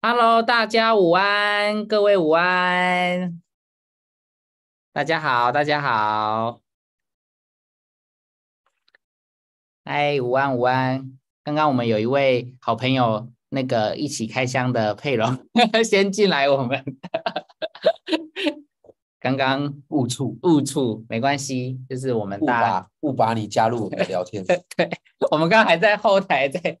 Hello，大家午安，各位午安，大家好，大家好，哎，午安午安。刚刚我们有一位好朋友，那个一起开箱的佩蓉 先进来，我们刚刚误触误触没关系，就是我们误大把误把你加入我们的聊天。对，我们刚刚还在后台在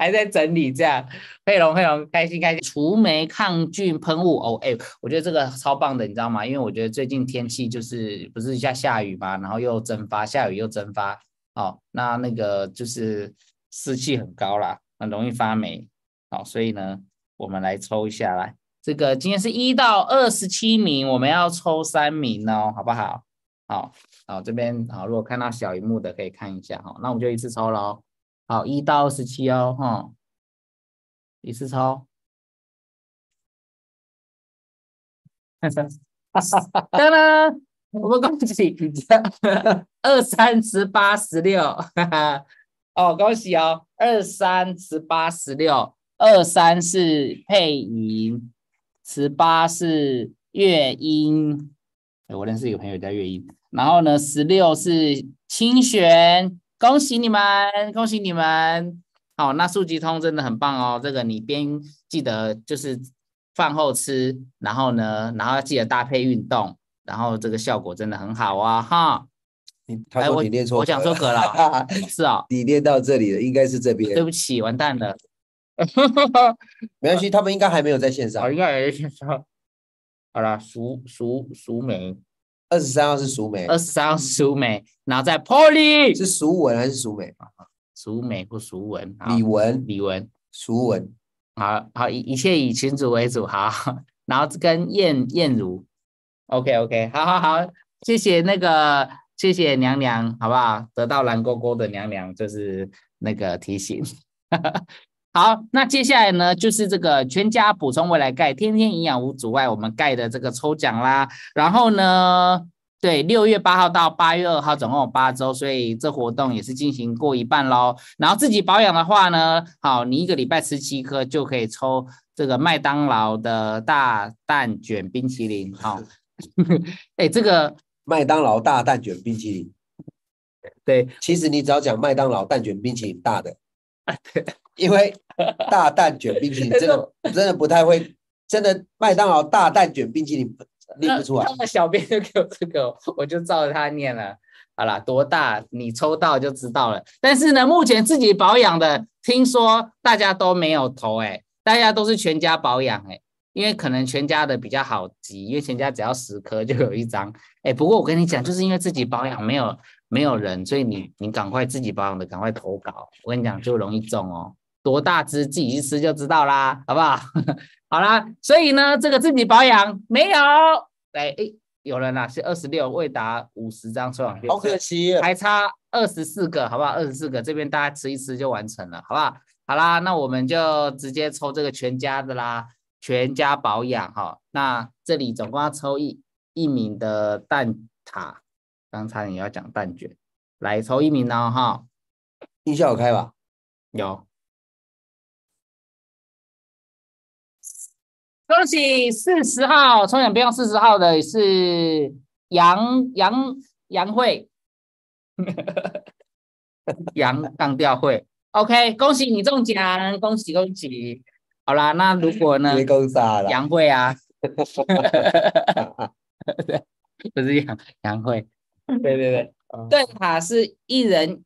还在整理，这样佩蓉佩蓉开心开心，除霉抗菌喷雾哦，哎，我觉得这个超棒的，你知道吗？因为我觉得最近天气就是不是一下下雨嘛，然后又蒸发，下雨又蒸发，哦，那那个就是湿气很高啦，很容易发霉，好，所以呢，我们来抽一下来，这个今天是一到二十七名，我们要抽三名哦，好不好？好。好，这边好，如果看到小荧幕的可以看一下哈，那我们就一次抽喽。好，一到二十七哦，哈，一次抽。当当，我们恭喜二三十八十六，哦，恭喜哦，二三十八十六，二三是配音，十八是乐音。我认识一个朋友叫乐音。然后呢，十六是清玄，恭喜你们，恭喜你们！好，那速记通真的很棒哦。这个你边记得就是饭后吃，然后呢，然后要记得搭配运动，然后这个效果真的很好啊！哈，你他说你念错，我讲错格了，是哦，你念到这里了，应该是这边。对不起，完蛋了。没关系，他们应该还没有在线上。应该还在线上。好了，熟熟熟梅。二十三号是熟美，二十三号是熟美，然后在 Polly 是熟文还是熟美？熟美不熟文？李文，李文，熟文。好好一一切以群主为主，好。然后跟燕燕如，OK OK，好好好，谢谢那个谢谢娘娘，好不好？得到蓝勾勾的娘娘就是那个提醒。好，那接下来呢，就是这个全家补充未来钙，天天营养无阻碍，我们钙的这个抽奖啦。然后呢，对，六月八号到八月二号，总共有八周，所以这活动也是进行过一半喽。然后自己保养的话呢，好，你一个礼拜吃七颗就可以抽这个麦当劳的大蛋卷冰淇淋。好，哎，这个 麦当劳大蛋卷冰淇淋，对，其实你只要讲麦当劳蛋卷冰淇淋大的。对，因为大蛋卷冰淇淋 真的真的不太会，真的麦当劳大蛋卷冰淇淋念不出来。那个小编就给我这个，我就照着他念了。好了，多大你抽到就知道了。但是呢，目前自己保养的，听说大家都没有投哎，大家都是全家保养哎，因为可能全家的比较好集，因为全家只要十颗就有一张哎。不过我跟你讲，就是因为自己保养没有。没有人，所以你你赶快自己保养的，赶快投稿。我跟你讲，就容易中哦。多大只自己去吃就知道啦，好不好？好啦，所以呢，这个自己保养没有？哎哎，有人啦，是二十六，未达五十张抽奖券，好可惜，还差二十四个，好不好？二十四个，这边大家吃一吃就完成了，好不好？好啦，那我们就直接抽这个全家的啦，全家保养哈。那这里总共要抽一一名的蛋挞。刚才你要讲蛋卷，来抽一名呢哈，音效有开吧？有，恭喜四十号抽奖标四十号的是杨杨杨慧，杨杠掉会，OK，恭喜你中奖，恭喜恭喜。好啦，那如果呢？杨慧啊 不是杨杨慧。对 对对，蛋塔是一人，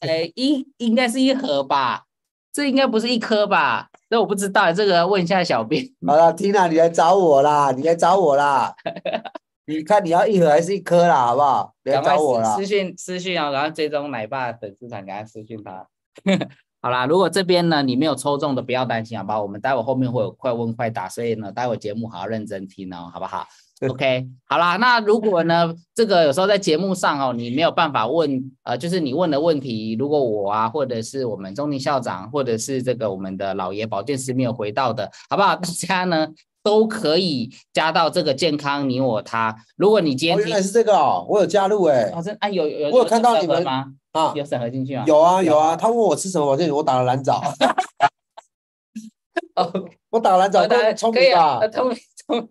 哎一应该是一盒吧，这应该不是一颗吧？这我不知道，这个问一下小编。好了，Tina，你来找我啦，你来找我啦，你看你要一盒还是一颗啦，好不好？来找我啦，私讯私讯啊，然后追踪奶爸粉丝团，给他私讯他。好啦，如果这边呢你没有抽中的，不要担心，好不好？我们待会后面会有快问快答，所以呢，待会节目好好认真听哦，好不好？OK，好啦，那如果呢，这个有时候在节目上哦，你没有办法问，呃，就是你问的问题，如果我啊，或者是我们中宁校长，或者是这个我们的老爷保健师没有回到的，好不好？大家呢都可以加到这个健康你我他。如果你今天原来是这个哦，我有加入哎，好像啊有有，我有看到你们吗？啊，有审核进去吗？有啊有啊，他问我吃什么保健品，我打了蓝藻。哦，我打蓝藻当然够聪明吧呃？聪明聪明。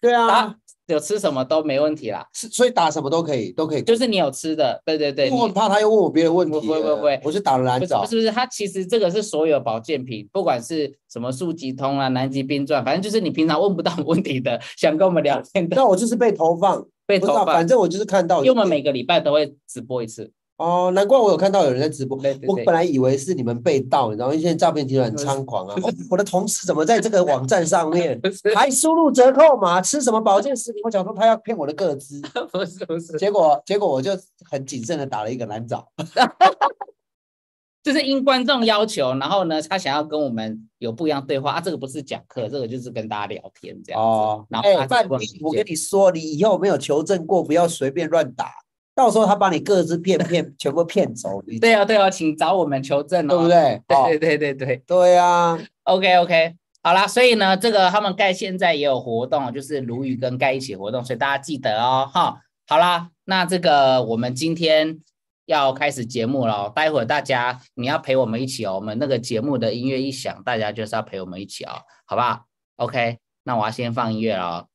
对啊啊，有吃什么都没问题啦，是所以打什么都可以，都可以。就是你有吃的，对对对，我很怕他又问我别的问题了。不会不会我是打了蓝藻不是不。是不是，它其实这个是所有保健品，不管是什么速极通啊、南极冰钻，反正就是你平常问不到问题的，想跟我们聊天的，那我就是被投放，被投放反。正我就是看到。因为我们每个礼拜都会直播一次，哦，难怪我有看到有人在直播。对对对我本来以为是你们被盗，你知道吗？因为现在诈骗集团很猖狂啊！哦我的同事怎么在这个网站上面还输入折扣码，吃什么保健食品？我想说他要骗我的个资，不是不是，结果结果我就很谨慎的打了一个蓝藻。就是因观众要求，然后呢，他想要跟我们有不一样对话啊，这个不是讲课，这个就是跟大家聊天这样子。哦，然后哎，范他问斌，我跟你说，你以后没有求证过，不要随便乱打，到时候他把你各自骗骗全部骗走，你对啊对啊，请找我们求证哦，对不？对？哦对对对对对对啊，，OK OK，好啦，所以呢，这个他们盖现在也有活动，就是鲈鱼跟盖一起活动，所以大家记得哦，哈。好啦，那这个我们今天要开始节目了哦，待会儿大家你要陪我们一起哦，我们那个节目的音乐一响，大家就是要陪我们一起哦，好不好？OK，那我要先放音乐了哦。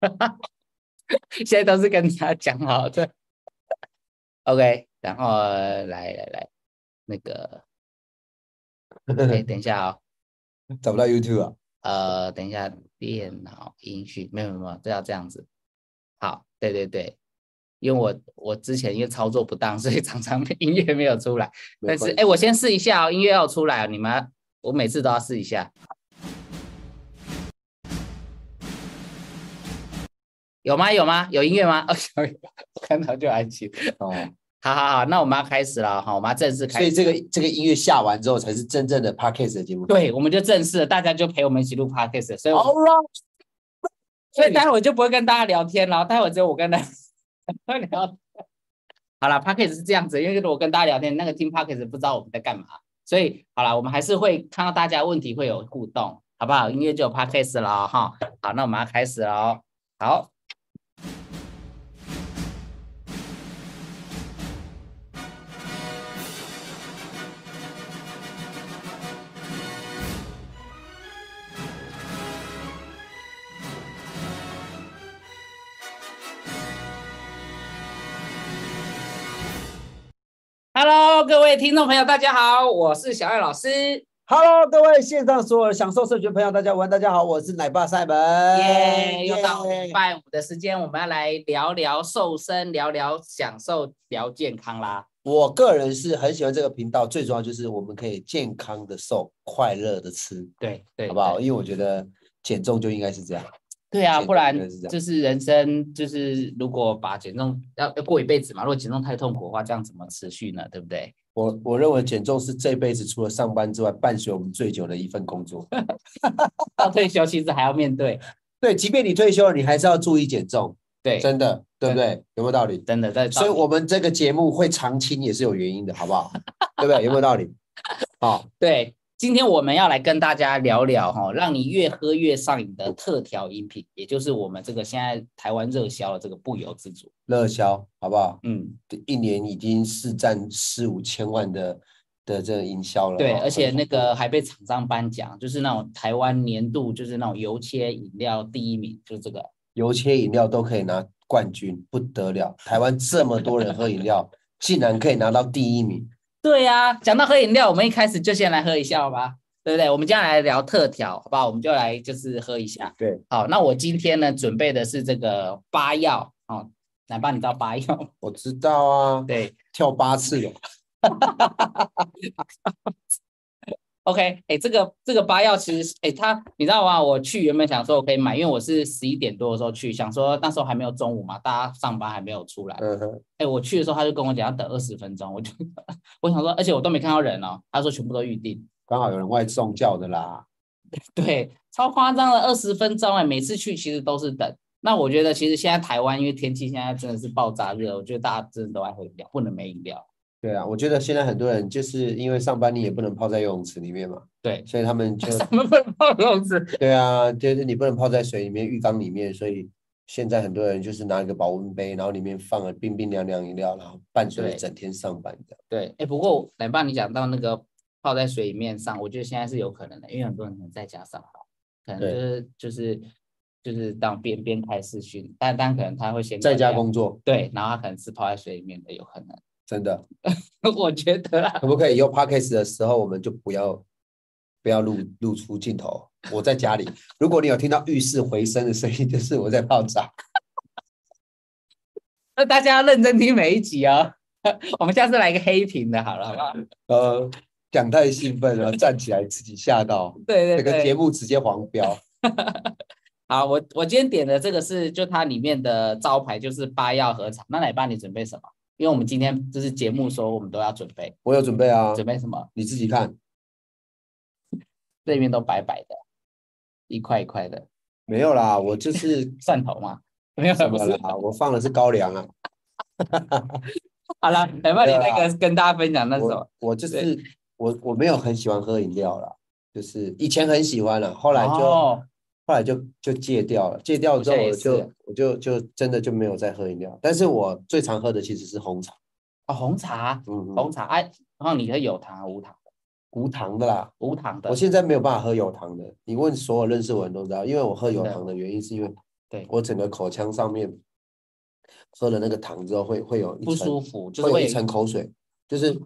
现在都是跟大家讲好的，OK，然后来来来，那个，哎，等一下哦，找不到 YouTube 啊。呃，等一下，电脑音讯没有没有没有，这要这样子。好，对对对，因为我我之前因为操作不当，所以常常音乐没有出来。但是哎，我先试一下哦，音乐要出来哦，你们我每次都要试一下。有吗？有吗？有音乐吗？哦，有，我看到就安心。哦，好好好，那我们要开始了哈，我们要正式开始。所以这个这个音乐下完之后，才是真正的 Podcast 的节目。对，我们就正式了，大家就陪我们一起录 podcast，所以我，All right，所以待会我就不会跟大家聊天了，待会只有我跟大家 聊天。好了 p o d c a s t 是这样子，因为如果跟大家聊天，那个听 p o d c a s t 不知道我们在干嘛，所以好了，我们还是会看到大家问题会有互动，好不好？音乐就有 p o d c a s t 了哦哈。好，那我们要开始了哦。好。Hello，各位听众朋友，大家好，我是小艾老师。Hello，各位线上所有享受社群朋友，大家晚安，大家好，我是奶爸赛门。耶，又到耶礼拜五的时间，我们要来聊聊瘦身，聊聊享受，聊健康啦。我个人是很喜欢这个频道，最重要就是我们可以健康的瘦，快乐的吃，对对，好不好？因为我觉得减重就应该是这样。对啊，不然就是人生就是如果把减重要要过一辈子嘛，如果减重太痛苦的话，这样怎么持续呢？对不对？我我认为减重是这辈子除了上班之外，伴随我们最久的一份工作。到退休其实还要面对，对，即便你退休了，你还是要注意减重，对，真的，对不对？有没有道理？真的在，所以我们这个节目会长青也是有原因的，好不好？对不对？有没有道理？好，对，今天我们要来跟大家聊聊哈，让你越喝越上瘾的特调饮品，也就是我们这个现在台湾热销的这个不由自主。热销，好不好？嗯，一年已经是占四五千万的的这个营销了哦。对，而且那个还被厂商颁奖，就是那种台湾年度就是那种油切饮料第一名，就是这个。油切饮料都可以拿冠军，不得了！台湾这么多人喝饮料，竟然可以拿到第一名。对呀、讲到喝饮料，我们一开始就先来喝一下好吧，对不对？我们接下来聊特调，好不好？我们就来就是喝一下。对，好，那我今天呢准备的是这个八药哦，来帮，你知道八药吗？我知道啊，对跳八次了。，OK，哎，这个这个八药其实，哎，它你知道吗？我去原本想说我可以买，因为我是十一点多的时候去，想说那时候还没有中午嘛，大家上班还没有出来。嗯哼，哎，我去的时候他就跟我讲要等二十分钟，我就我想说，而且我都没看到人哦，他说全部都预定。刚好有人外送叫的啦。对，超夸张的二十分钟哎，每次去其实都是等。那我觉得其实现在台湾因为天气现在真的是爆炸热，我觉得大家真的都爱喝饮料，不能没饮料。对啊，我觉得现在很多人就是因为上班你也不能泡在游泳池里面嘛，对，所以他们就 什么不能泡游泳池。对啊，就是你不能泡在水里面、浴缸里面，所以现在很多人就是拿一个保温杯，然后里面放了冰冰凉凉饮料，然后伴随着整天上班的。对，哎，不过奶爸你讲到那个泡在水里面上，我觉得现在是有可能的，因为很多人可能在家上班，可能就是就是就是当边边开视讯，但但可能他会先在家工作，对，然后他可能是泡在水里面的，有可能，真的，我觉得啦，可不可以以后 podcast 的时候，我们就不要不要露露出镜头？我在家里，如果你有听到浴室回声的声音，就是我在泡澡。那大家要认真听每一集哦。我们下次来一个黑屏的，好了，好不好？呃，讲太兴奋了，站起来自己吓到，对对整个节对，目直接黄标。好，我我今天点的这个是就它里面的招牌就是八药合茶，那奶爸你准备什么？因为我们今天就是节目说我们都要准备，我有准备啊，准备什么？你自己看。这边都白白的，一块一块的没有啦，我就是 蒜头嘛？没有，什。么啦，我放的是高粱啊。好了，奶爸你没有啦那个跟大家分享那是什么我？就是我我没有很喜欢喝饮料啦，就是以前很喜欢了，后来就、哦后来就就戒掉了，戒掉之后我就我就就真的就没有再喝饮料，但是我最常喝的其实是红茶，哦，红茶，嗯，红茶，哎、然后你喝有糖无糖的？无糖的啦。无糖的。我现在没有办法喝有糖的，你问所有认识我的人都知道，因为我喝有糖的原因是因为对我整个口腔上面喝了那个糖之后会会有一不舒服，就是会会有一层口水，就是就是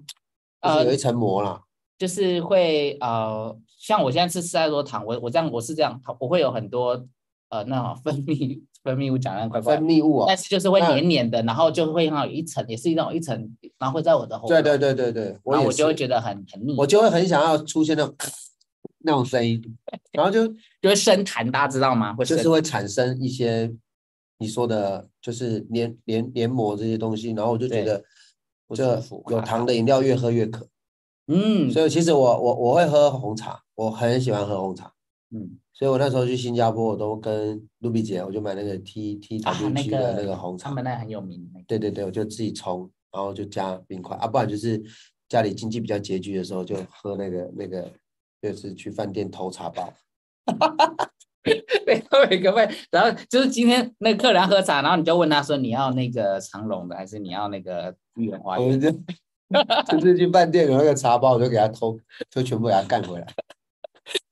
呃有一层膜啦。就是会呃，像我现在吃吃太多糖，我我这样我是这样，我会有很多呃那种分泌分泌物，讲的分泌物哦但，是就是会黏黏的，然后就会像有一层，也是一种一层，然后会在我的喉对咙，对对对对，我然后我就会觉得很很腻，我就会很想要出现那种那种声音，然后就 就会生痰，大家知道吗？会就是会产生一些你说的，就是黏黏黏膜这些东西，然后我就觉得不这舒服卡卡有糖的饮料越喝越渴，嗯所以其实我我我会喝红茶，我很喜欢喝红茶，嗯所以我那时候去新加坡，我都跟露比姐，我就买那个 T T 啊 W 的那个红茶他，们那很有名对对对，我就自己冲，然后就加冰块啊，不然就是家里经济比较拮据的时候，就喝那个那个，就是去饭店偷茶包。对，都有一个味。然后就是今天那个客人喝茶，然后你就问他说你要那个长隆的还是你要那个玉园花园？就就是去饭店有那个茶包，我就给他偷，就全部给他干回来。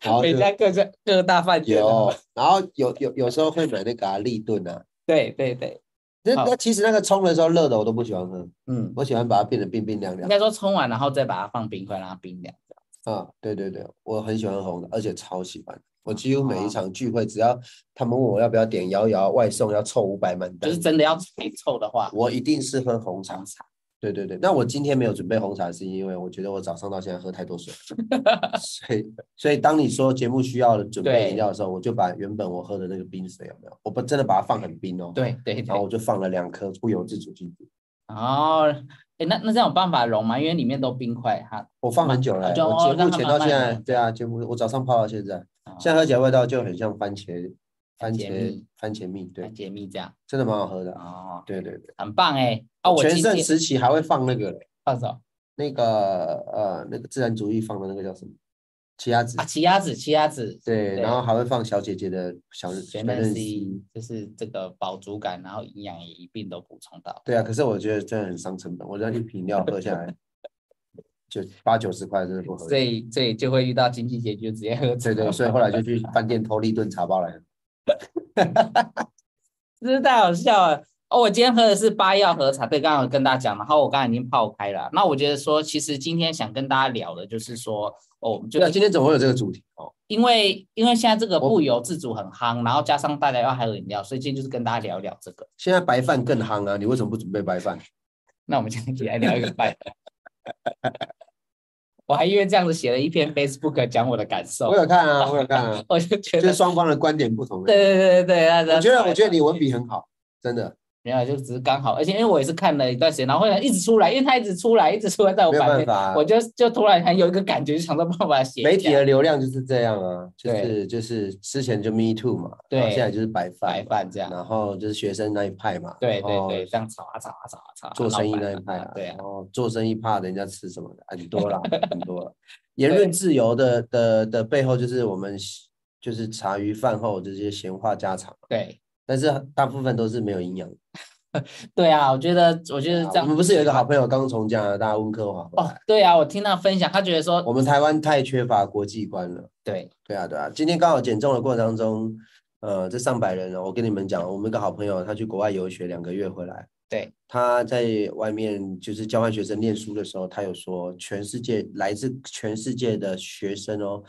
然后就每家各家各大饭店都有，然后有有有时候会买那个啊立顿啊，对对对，那那其实那个冲的时候热的我都不喜欢喝，嗯，我喜欢把它变得冰冰凉凉。应该说冲完然后再把它放冰块让它冰凉。啊，对对对，我很喜欢喝红的，而且超喜欢。我几乎每一哦场聚会，只要他们问我要不要点摇摇外送，要凑五百满单就是，真的要太臭的话，我一定是喝红茶红。茶。对对对，那我今天没有准备红茶，是因为我觉得我早上到现在喝太多水，所以所以当你说节目需要准备对饮料的时候，我就把原本我喝的那个冰水有没有，我不真的把它放很冰哦，，对对对。然后我就放了两颗不由自主进去，哦，哎，那那这样有办法溶吗？因为里面都冰块，哈。我放很久了我节目前到现在，溶对啊，节目我早上泡到现在，哦。现在喝起来味道就很像番茄番番茄茄蜜番茄蜜，对很，解密这样。真的蛮好喝的。哦，对对对，很棒哎。哦，我全盛时期还会放那个嘞放什么那个呃那个自然主义放的那个叫什么？奇亚籽啊？，奇亚籽，奇亚籽。对，然后还会放小姐姐的小全小嫩面 C 丝。就是这个饱足感，然后营养也一并都补充到。对啊，可是我觉得真的很伤成本，我这样一瓶料喝下来 就八九十块，真的不合所理。以所以就会遇到经济拮据，直接喝。对对，所以后来就去饭店偷了一顿茶包来喝。真是太好笑了。哦，我今天喝的是八药和茶，对，刚刚有跟大家讲，然后我刚才已经泡开了。那我觉得说，其实今天想跟大家聊的就是说，哦，我们就今天怎么会有这个主题？哦，因为因为现在这个不由自主很夯，然后加上大家要还有饮料，所以今天就是跟大家聊一聊这个。现在白饭更夯啊，你为什么不准备白饭？那我们今天一起来聊一个拜。我还因为这样子写了一篇 Facebook 讲我的感受我，有看啊，我有看啊，我就觉得就是，双方的观点不同。对对对对对，我觉得，我觉得你文笔很好，真的没有，就只是刚好，而且因为我也是看了一段时间，然后后来一直出来，因为他一直出来，一直出来在我没有版面，我就就突然很有一个感觉，就想到办法写。媒体的流量就是这样啊，就是就是之前就 Me Too 嘛，对然后现在就是白饭白嘛，饭这样，然后就是学生那一派嘛，对对对，这样吵啊吵啊吵啊吵啊，做生意那一派啊，对啊然，后做生意怕人家吃什么的 很多啦，很多了。言论自由的的的背后，就是我们就是茶余饭后这些闲话家常，对，但是大部分都是没有营养的。对啊，我觉得我觉得这样我们不是有一个好朋友刚从加拿大温哥华回哦，，对啊，我听他分享，他觉得说我们台湾太缺乏国际观了。对，对啊，对啊，今天刚好减重的过程当中，呃，这上百人哦，我跟你们讲，我们一个好朋友，他去国外游学两个月回来，对，他在外面就是交换学生念书的时候，他有说，全世界来自全世界的学生哦，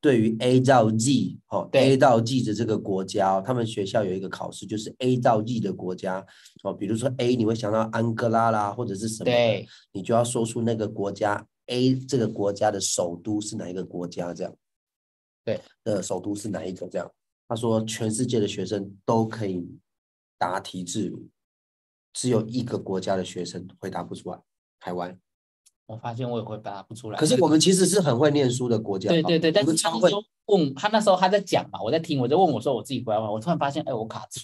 对于 A 到 Z 哦对，A 到 Z 的这个国家哦，他们学校有一个考试，就是 A 到 Z 的国家哦，比如说 A 你会想到安哥拉啦，或者是什么你就要说出那个国家 A 这个国家的首都是哪一个国家这样。对，的首都是哪一个？这样，他说全世界的学生都可以答题自如，只有一个国家的学生回答不出来，台湾。我发现我也会答不出来。可是我们其实是很会念书的国家，对对对，但。是他那时候问他那时候他在讲嘛，我在听，我在问我说我自己回来玩，我突然发现，哎，我卡住。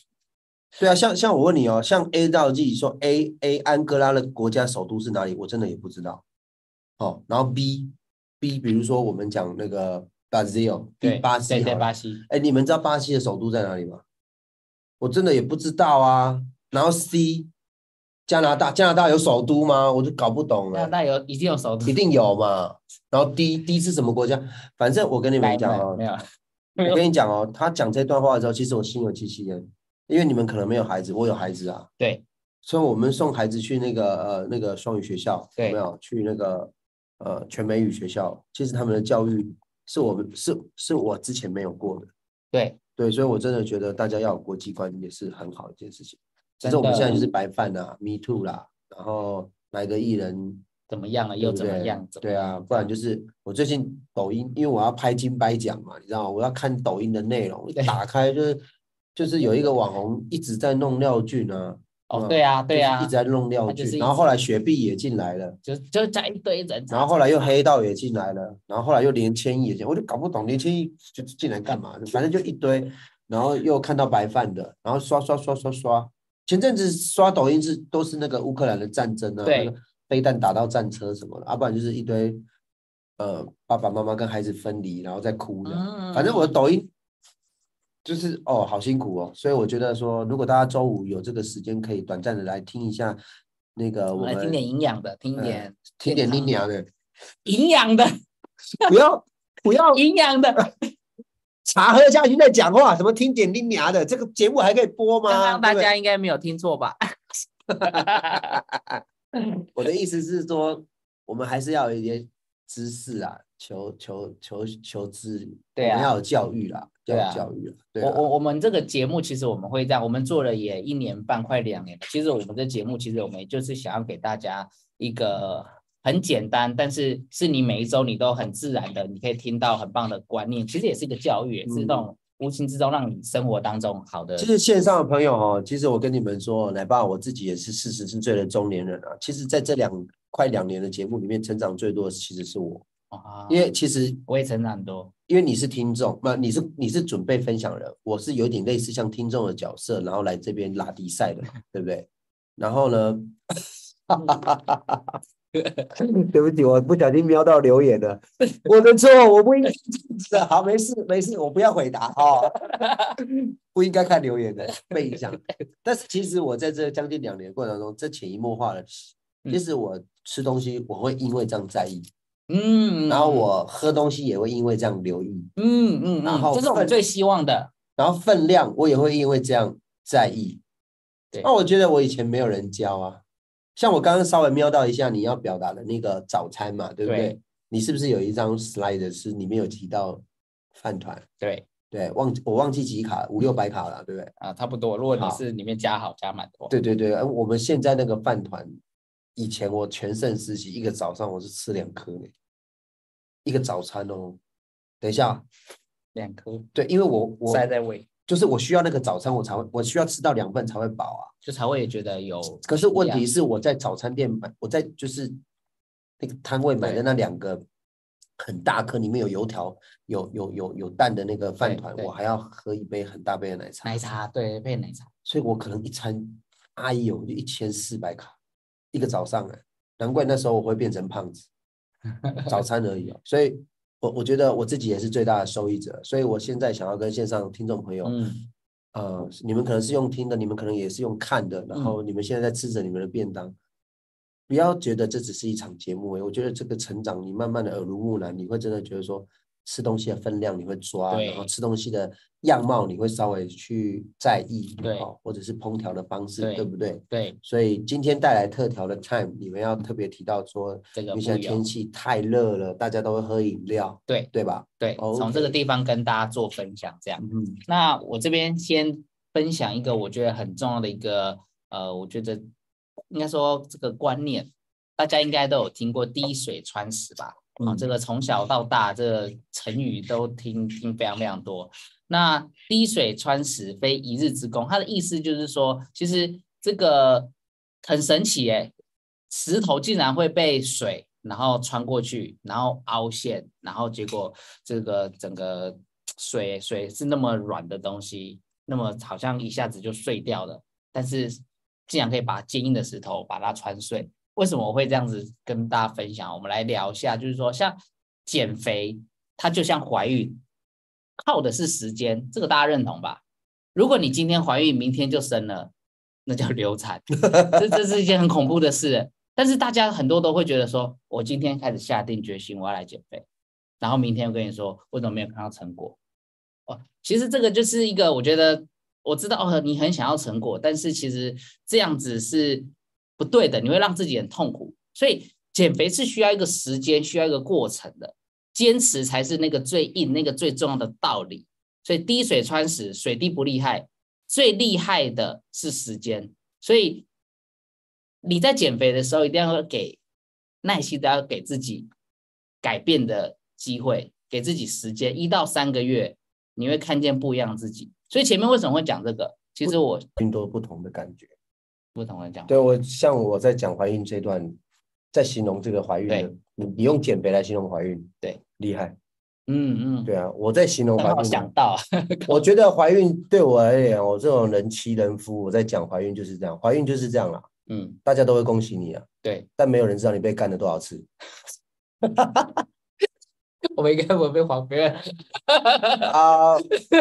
对啊，像像我问你哦，像 A 到 G 说 A A 安哥拉的国家首都是哪里？我真的也不知道。哦，然后 B B，比如说我们讲那个 Brazil，对，巴西对巴西，哎，你们知道巴西的首都在哪里吗？我真的也不知道啊。然后 C，加拿大，加拿大有首都吗？我就搞不懂了。加拿大有一定有首都一，定有嘛。然后 D D 是什么国家？反正我跟你们讲哦没，有，我跟你讲哦，他讲这段话的时候，其实我心有戚戚焉，因为你们可能没有孩子，我有孩子啊。对所以我们送孩子去那个呃那个双语学校，有对没有去那个呃全美语学校？其实他们的教育是我们是是我之前没有过的。对对，所以我真的觉得大家要有国际观也是很好的一件事情。只真是我们现在就是白饭啦，Me Too 啦，然后哪个艺人怎么样了又怎么对样？对啊，不然就是我最近抖音，因为我要拍金掰奖嘛，你知道吗？我要看抖音的内容，一打开就是就是有一个网红一直在弄廖俊啊，哦，嗯对啊对啊一直，在弄廖俊，他就是一然后后直来雪碧也进来了，就就在一堆人，然后后来又黑道也进来了，然后后来又连千亿也进，我就搞不懂连千亿就进来干嘛？反正就一堆，然后又看到白饭的，然后刷刷刷刷刷。前阵子刷抖音是都是那个乌克兰的战争啊，对。那个飞弹打到战车什么的，要、不然就是一堆呃爸爸妈妈跟孩子分离，然后再哭的。嗯，反正我的抖音就是哦，好辛苦哦，所以我觉得说，如果大家周五有这个时间，可以短暂的来听一下那个我们听点营养的，听呃点听点健康你娘的，营养的，不要不要。营养的。茶喝下去再讲话，什么听点你娘的，这个节目还可以播吗？刚刚大家应该没有听错吧？我的意思是说，我们还是要有一些知识啊，求求求求知，对啊要有教育啦，要对啊有教育啊，对啊我我我们这个节目其实我们会这样，我们做了也一年半，快两年了。其实我们的节目其实我们就是想要给大家一个很简单，但是是你每一周你都很自然的，你可以听到很棒的观念。其实也是一个教育，也是那种无形之中让你生活当中好的其。实线上的朋友哦，其实我跟你们说，奶爸我自己也是四十岁的中年人啊。其实在这两快两年的节目里面，成长最多的其实是我，啊因为其实我也成长很多，因为你是听众，那你是你是准备分享人，我是有点类似像听众的角色，然后来这边拉迪赛的，对不对？然后呢，对不起，我不小心瞄到留言了，我的错，我不应该这样子。好，没事没事，我不要回答 哦，不应该看留言的，被影响。但是其实我在这将近两年的过程当中，这潜移默化的，其实我吃东西我会因为这样在意，嗯，然后我喝东西也会因为这样留意。嗯嗯嗯，然后分这是我们最希望的。然后分量我也会因为这样在意。对那我觉得我以前没有人教啊，像我刚刚稍微瞄到一下你要表达的那个早餐嘛，对不对？对你是不是有一张 slide 是里面有提到饭团？对对，忘记我忘记几卡，五六百卡了，对不对？啊，差不多。如果你是里面加好加满的话，对对对，而我们现在那个饭团，以前我全盛时期一个早上我是吃两颗呢，一个早餐哦。等一下，两颗对，因为我我塞在胃，就是我需要那个早餐，我才会我需要吃到两份才会饱啊。就才会觉得有。可是问题是我在早餐店买，我在就是那个摊位买的那两个很大颗，里面有油条、有有有有蛋的那个饭团，我还要喝一杯很大杯的奶茶，奶茶，对，杯奶茶。所以我可能一餐阿姨有就一千四百卡一个早上哎，难怪那时候我会变成胖子，早餐而已哦。所以我我觉得我自己也是最大的受益者，所以我现在想要跟线上听众朋友，嗯，呃，你们可能是用听的，你们可能也是用看的，然后你们现在在吃着你们的便当，不要觉得这只是一场节目、欸，我觉得这个成长，你慢慢的耳濡目染，你会真的觉得说吃东西的分量你会抓，然后吃东西的样貌你会稍微去在意，对哦，或者是烹调的方式，对对不对？对，所以今天带来特调的 time，你们要特别提到说，这个因为现在天气太热了，大家都会喝饮料，对对吧？对，哦从这个地方跟大家做分享，这样。嗯，那我这边先分享一个我觉得很重要的一个，呃，我觉得应该说这个观念，大家应该都有听过“滴水穿石”吧？啊、嗯这个从小到大，这个成语都听听非常非常多。那“滴水穿石，非一日之功”，它的意思就是说，其实这个很神奇诶，石头竟然会被水然后穿过去，然后凹陷，然后结果这个整个水水是那么软的东西，那么好像一下子就碎掉了，但是竟然可以把坚硬的石头把它穿碎。为什么我会这样子跟大家分享？我们来聊一下，就是说像减肥，它就像怀孕，靠的是时间，这个大家认同吧？如果你今天怀孕，明天就生了，那叫流产，这这是一件很恐怖的事。但是大家很多都会觉得说，我今天开始下定决心，我要来减肥，然后明天我跟你说，为什么没有看到成果？哦，其实这个就是一个，我觉得我知道哦，你很想要成果，但是其实这样子是不对的，你会让自己很痛苦。所以减肥是需要一个时间，需要一个过程的，坚持才是那个最硬、那个最重要的道理。所以滴水穿石，水滴不厉害，最厉害的是时间。所以你在减肥的时候，一定要给耐心的要给自己改变的机会，给自己时间，一到三个月，你会看见不一样的自己。所以前面为什么会讲这个？其实我更多不同的感觉。不同的讲法，对我像我在讲怀孕这段，在形容这个怀孕的，你你用减肥来形容怀孕，对，厉害。嗯嗯，对啊，我在形容怀孕，想到，我觉得怀孕对我而言，我这种人妻人夫，我在讲怀孕就是这样，怀孕就是这样啦，嗯，大家都会恭喜你啊，对，但没有人知道你被干了多少次。我们应该不被黄飞了，啊，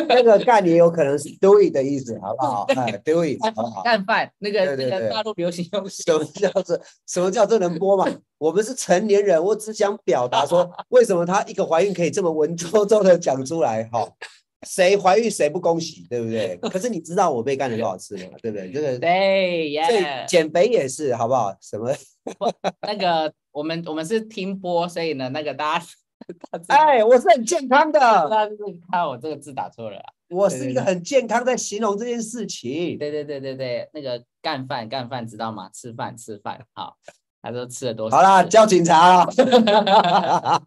那个 干也有可能是 do it 的意思，好不好？哎，do it，好不好？干饭那个那个大陆流行用，什么叫做什么叫做能播嘛？我们是成年人，我只想表达说，为什么她一个怀孕可以这么文绉绉的讲出来？哈，谁怀孕谁不恭喜，对不对？可是你知道我被干了多少次吗？对不对？这个对所以耶，减肥也是，好不好？什么？那个我们我们是听播，所以呢，那个大家 哎，我是很健康的，大家就是看我这个字打错了啦。我是一个很健康在形容这件事情。对对对对对，那个干饭干饭知道吗？吃饭吃饭，好，他说吃了多少？好啦，叫警察了。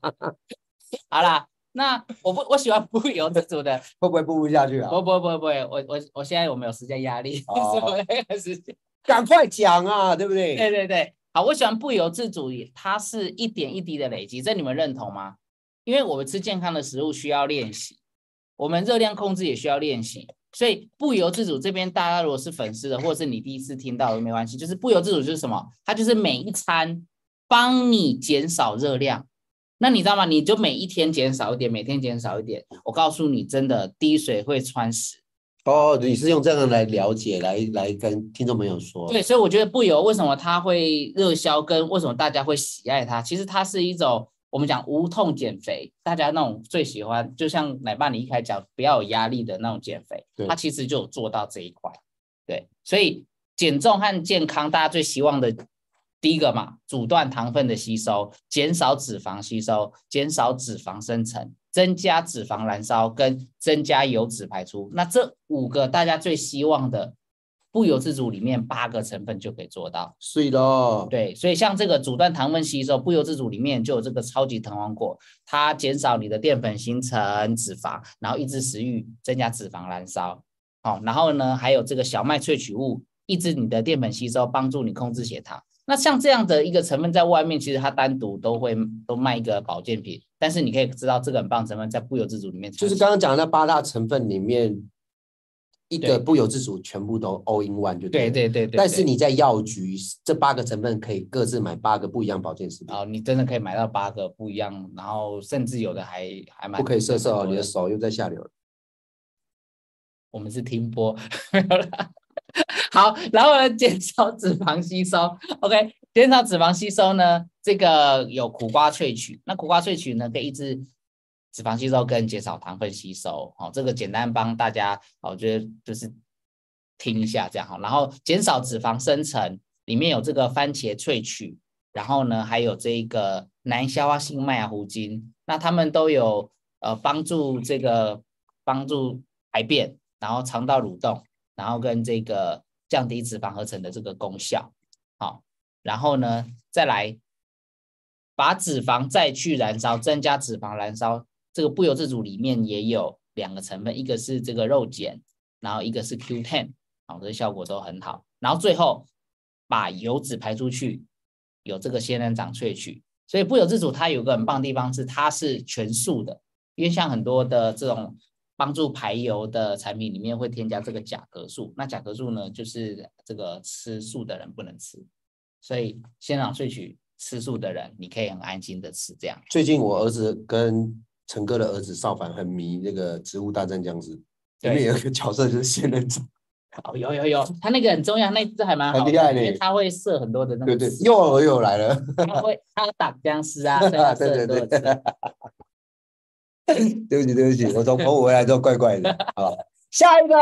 好啦，那我不我喜欢不由自主的，会不会播不下去啊？不不不不，我我我现在我们有时间压力，哦是时间。赶快讲啊，对不对？对对对，好，我喜欢不由自主，它是一点一滴的累积，这你们认同吗？因为我们吃健康的食物需要练习，我们热量控制也需要练习，所以不由自主这边大家如果是粉丝的，或者是你第一次听到都没关系，就是不由自主就是什么，它就是每一餐帮你减少热量。那你知道吗？你就每一天减少一点，每天减少一点。我告诉你，真的滴水会穿石。哦，你是用这样来了解，来来跟听众朋友说。对，所以我觉得不由为什么它会热销，跟为什么大家会喜爱它，其实它是一种我们讲无痛减肥，大家那种最喜欢，就像奶爸你一开始讲不要有压力的那种减肥对，它其实就有做到这一块。对，所以减重和健康，大家最希望的第一个嘛，阻断糖分的吸收，减少脂肪吸收，减少脂肪生成，增加脂肪燃烧，跟增加油脂排出。那这五个大家最希望的，不由自主里面八个成分就可以做到。是的，对，所以像这个阻断糖分吸收，不由自主里面就有这个超级藤黄果，它减少你的淀粉形成脂肪，然后抑制食欲，增加脂肪燃烧。好、然后呢，还有这个小麦萃取物，抑制你的淀粉吸收，帮助你控制血糖。那像这样的一个成分，在外面其实它单独都会都卖一个保健品，但是你可以知道这个很棒成分在不由自主里面，就是刚刚讲的那八大成分里面，一对个不由自主全部都 all in one 就了。对对对对。对但是你在药局，这八个成分可以各自买八个不一样保健食品，哦，你真的可以买到八个不一样，然后甚至有的还还蛮不可以色色哦，你的手又在下流了。我们是听播，没有啦。好，然后呢，减少脂肪吸收。OK，减少脂肪吸收呢，这个有苦瓜萃取。那苦瓜萃取呢，可以抑制脂肪吸收跟减少糖分吸收。好，这个简单帮大家，我觉得就是听一下这样好。然后减少脂肪生成，里面有这个番茄萃取，然后呢，还有这个难消化性麦芽糊精，那它们都有呃帮助这个帮助排便，然后肠道蠕动。然后跟这个降低脂肪合成的这个功效，好，然后呢，再来把脂肪再去燃烧，增加脂肪燃烧。这个不由自主里面也有两个成分，一个是这个肉碱，然后一个是 Q10，好，这效果都很好。然后最后把油脂排出去，有这个仙人掌萃取。所以不由自主它有个很棒的地方是它是全素的，因为像很多的这种。帮助排油的产品里面会添加这个甲壳素，那甲壳素呢，就是这个吃素的人不能吃，所以仙人掌萃取吃素的人，你可以很安心的吃。这样，最近我儿子跟陈哥的儿子少凡很迷那个《植物大战僵尸》，里面有一个角色就是仙人掌。哦，有有有，他那个很重要，那只还蛮好，的，因为他会射很多的那个。对对，幼儿又来了。他会，他打僵尸啊，对对对。对不起，对不起，我从澎湖回来之后怪怪的。好，下一个，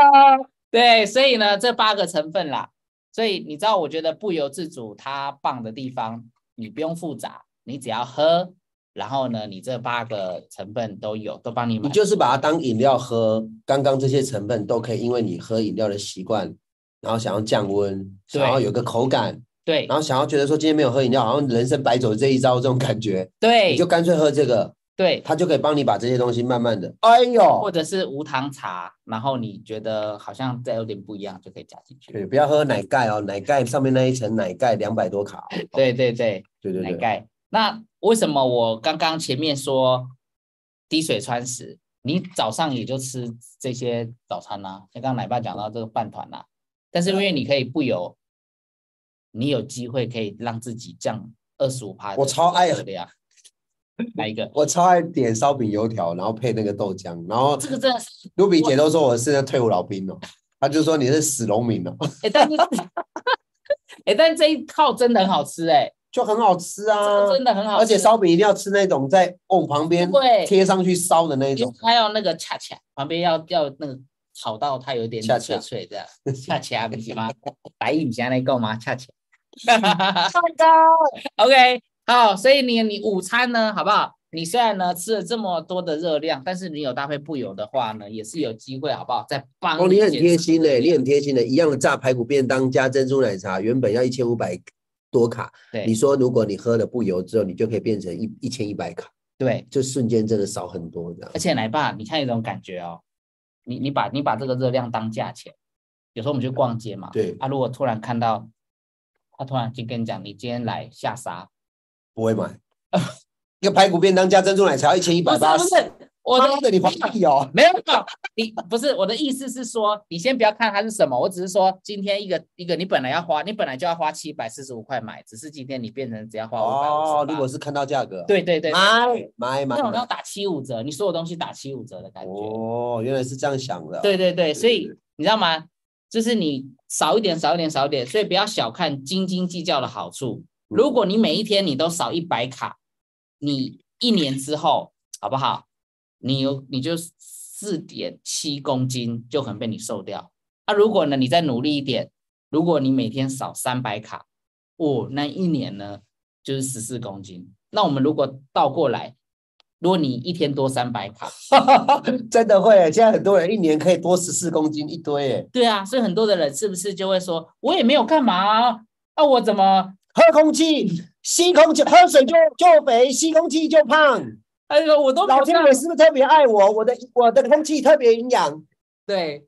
对，所以呢，这八个成分啦，所以你知道，我觉得不由自主它棒的地方，你不用复杂，你只要喝，然后呢，你这八个成分都有，都帮你买。你就是把它当饮料喝，刚刚这些成分都可以，因为你喝饮料的习惯，然后想要降温，想要有个口感，对，然后想要觉得说今天没有喝饮料，好像人生白走这一招，这种感觉，对，你就干脆喝这个。对，它就可以帮你把这些东西慢慢的，哎呦，或者是无糖茶，然后你觉得好像再有点不一样，就可以加进去。对，不要喝奶盖哦，奶盖上面那一层奶盖两百多卡。对对对对对奶盖。那为什么我刚刚前面说滴水穿石，你早上也就吃这些早餐呐？像刚刚奶爸讲到这个饭团呐，但是因为你可以不油，你有机会可以让自己降二十五趴。我超爱的呀。哪一个？我超爱点烧饼油条，然后配那个豆浆，然后这个真的是卢比姐都说我是那退伍老兵哦，她就说你是死农民哦。哎，但是哎，但这一套真的很好吃哎，就很好吃啊，真的很好，而且烧饼一定要吃那种在瓮旁边贴上去烧的那种，它要那个恰恰旁边要要那个炒到它有点脆脆的恰恰不行吗？白影现在够吗？恰恰，太高，OK。好，所以你你午餐呢，好不好？你虽然呢吃了这么多的热量，但是你有搭配不油的话呢，也是有机会，好不好？再帮哦，你很贴心嘞，你很贴心的，一样的炸排骨便当加珍珠奶茶，原本要一千五百多卡，对，你说如果你喝了不油之后，你就可以变成一一千一百卡，对，就瞬间真的少很多这样。而且奶爸，你看一种感觉哦，你你把你把这个热量当价钱，有时候我们去逛街嘛，对，他如果突然看到，他突然就跟你讲，你今天来下沙。不会买，一个排骨便当加珍珠奶茶一千一百八十。不是我的，你放屁哦！没有没有，你不是我的意思是说，你先不要看它是什么，我只是说今天一个一个，你本来要花，你本来就要花七百四十五块买，只是今天你变成只要花五百哦，如果是看到价格，对对对，买买买，那种要打七五折，你所有东西打七五折的感觉。哦，原来是这样想的。对对对，所以你知道吗？就是你少一点少一点少一点，所以不要小看斤斤计较的好处。如果你每一天你都少一百卡，你一年之后好不好？你有你就四点七公斤就可能被你瘦掉。那如果呢，你再努力一点，如果你每天少三百卡，哦，那一年呢就是十四公斤。那我们如果倒过来，如果你一天多三百卡，真的会。现在很多人一年可以多十四公斤一堆，哎，对啊，所以很多的人是不是就会说，我也没有干嘛啊，那我怎么？喝空气，吸空气，喝水就就肥，吸空气就胖。哎呦，我都老天爷是不是特别爱我？我的我的空气特别营养。对，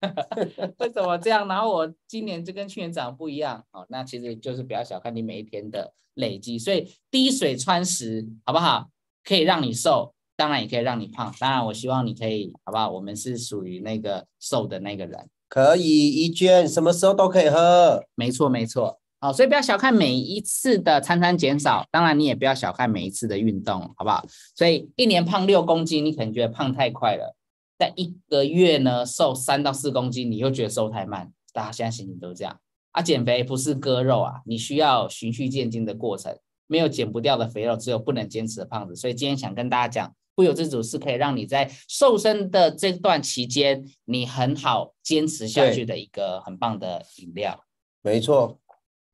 为什么这样？然后我今年就跟去年长得不一样。哦，那其实就是不要小看你每一天的累积。所以滴水穿石，好不好？可以让你瘦，当然也可以让你胖。当然，我希望你可以，好不好？我们是属于那个瘦的那个人。可以，一卷什么时候都可以喝。没错，没错。好，所以不要小看每一次的餐餐减少，当然你也不要小看每一次的运动，好不好？所以一年胖六公斤，你可能觉得胖太快了，但一个月呢瘦三到四公斤，你又觉得瘦太慢，大家现在心情都这样啊。减肥不是割肉啊，你需要循序渐进的过程，没有减不掉的肥肉，只有不能坚持的胖子。所以今天想跟大家讲，不由自主是可以让你在瘦身的这段期间，你很好坚持下去的一个很棒的饮料。没错，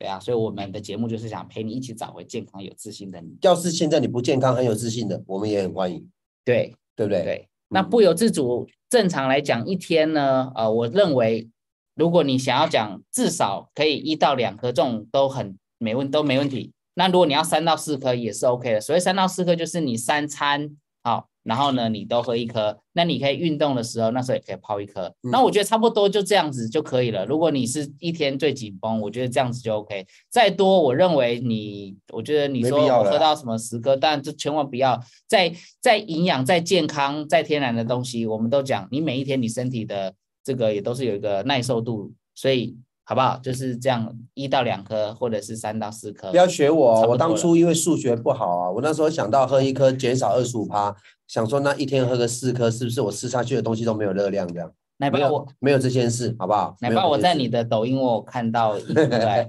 对啊，所以我们的节目就是想陪你一起找回健康有自信的你。要是现在你不健康很有自信的，我们也很欢迎，对对不对？对，那不由自主，正常来讲一天呢，呃，我认为如果你想要讲至少可以一到两颗，这种都很没问都没问题。那如果你要三到四颗也是 OK 的。所谓三到四颗就是你三餐好。然后呢，你都喝一颗，那你可以运动的时候，那时候也可以泡一颗。那我觉得差不多就这样子就可以了。如果你是一天最紧绷，我觉得这样子就 OK。再多，我认为你，我觉得你说我喝到什么十颗，但就千万不要再再营养、再健康、再天然的东西。我们都讲，你每一天你身体的这个也都是有一个耐受度，所以。好不好？就是这样，一到两颗，或者是三到四颗。不要学我，我当初因为数学不好啊，我那时候想到喝一颗减少二十五趴，想说那一天喝个四颗，是不是我吃下去的东西都没有热量？这样奶爸我没有这件事，好不好？奶爸我在你的抖音我看到对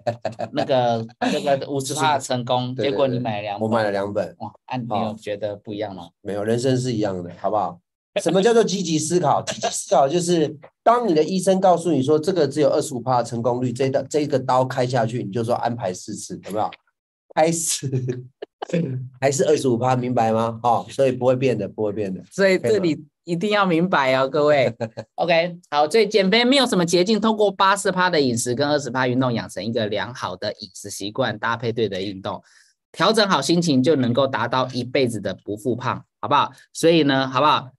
那个那个五十趴成功，结果你买了两本，我买了两本哇，啊，你有觉得不一样吗？没有，人生是一样的，好不好？什么叫做积极思考？积极思考就是当你的医生告诉你说这个只有二十五的成功率，这刀这个刀开下去，你就说安排四次，有没有？开始还是二十五趴，明白吗？哦，所以不会变的，不会变的。所以这里一定要明白哦，各位。OK，好，所以减肥没有什么捷径，通过八十趴的饮食跟二十趴运动，养成一个良好的饮食习惯，搭配对的运动，调整好心情，就能够达到一辈子的不复胖，好不好？所以呢，好不好？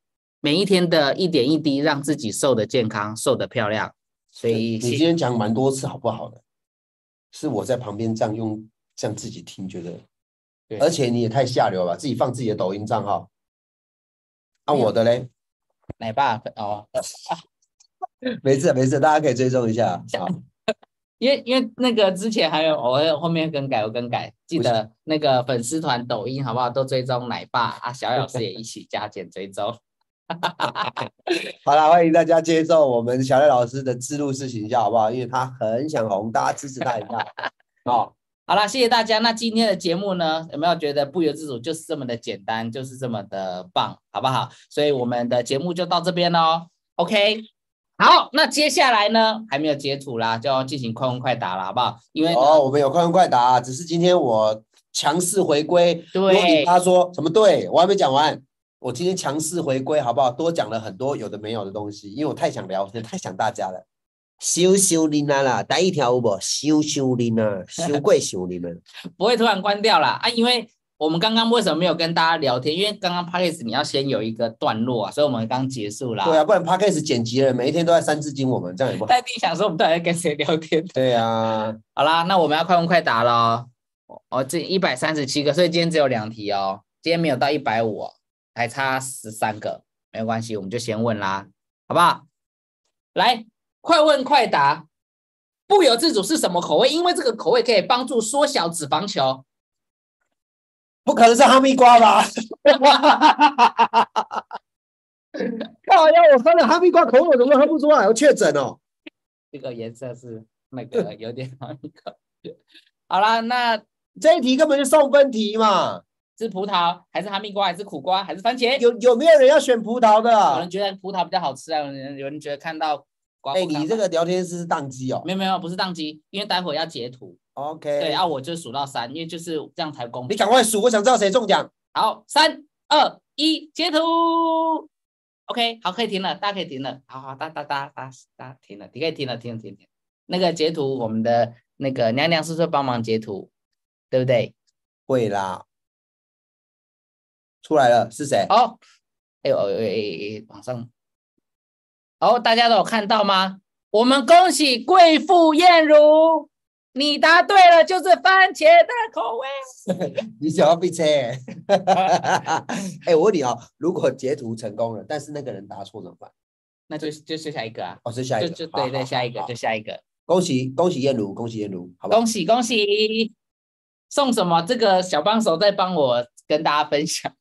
每一天的一点一滴，让自己瘦的健康，瘦的漂亮。所以你今天讲蛮多次，好不好的？是我在旁边这样用，这样自己听，觉得。而且你也太下流了吧，自己放自己的抖音账号。按我的嘞。奶爸哦。没事没事，大家可以追踪一下。因为因为那个之前还有我后面更改我更改，记得那个粉丝团抖音好不好？都追踪奶爸啊，小老师也一起加减追踪。好了，欢迎大家接受我们小赖老师的自录式形象，好不好？因为他很想红，大家支持他一下。哦，好了，谢谢大家。那今天的节目呢，有没有觉得不由自主就是这么的简单，就是这么的棒，好不好？所以我们的节目就到这边喽。OK，好，那接下来呢，还没有截图啦，就要进行快问快答了，好不好？因为哦，我们有快问快答，只是今天我强势回归。对，他说什么？对我还没讲完。我今天强势回归，好不好？多讲了很多有的没有的东西，因为我太想聊天，太想大家了。羞羞林啊啦，带一条有不？羞羞林啊，羞贵羞林啊，不会突然关掉啦啊！因为我们刚刚为什么没有跟大家聊天？因为刚刚 p a c k a g e 你要先有一个段落啊，所以我们刚结束啦。对啊，不然 p a c k a g e 剪辑了，每一天都在三字经，我们这样也不好。戴定想说我们到底在跟谁聊天？对啊，好啦，那我们要快问快答了。哦，这一百三十七个，所以今天只有两题哦，今天没有到一百五。还差十三个，没有关系，我们就先问啦，好不好？来，快问快答，不由自主是什么口味？因为这个口味可以帮助缩小脂肪球。不可能是哈密瓜吧？靠呀！我喝了哈密瓜口味，我怎么喝不出来？我确诊哦。这个颜色是那个有点哈密瓜。好啦，那这一题根本就送分题嘛。是葡萄还是哈密瓜还是苦瓜还是番茄？有有没有人要选葡萄的？有人觉得葡萄比较好吃啊，有人有人觉得看到瓜。哎，你这个聊天室是宕机哦？没有没有，不是宕机，因为待会要截图。OK。对啊，我就数到三，因为就是这样才公平。你赶快数，我想知道谁中奖。好，三二一，截图。OK，好，可以停了，大家可以停了。好好，哒哒哒哒哒停了，你可以停了，停了停停。那个截图，我们的那个娘娘是不是帮忙截图？对不对？会啦。出来了是谁？哦，哎呦哎哎哎，往上，哦，大家都有看到吗？我们恭喜贵妇燕如，你答对了，就是番茄的口味。你想要被车？哎，我问你哦，如果截图成功了，但是那个人答错怎么办？那就就是下一个啊。哦，是下一个，就就对对，下一个就下一个。恭喜恭喜燕如，恭喜燕如，好恭喜恭喜！送什么？这个小帮手在帮我跟大家分享。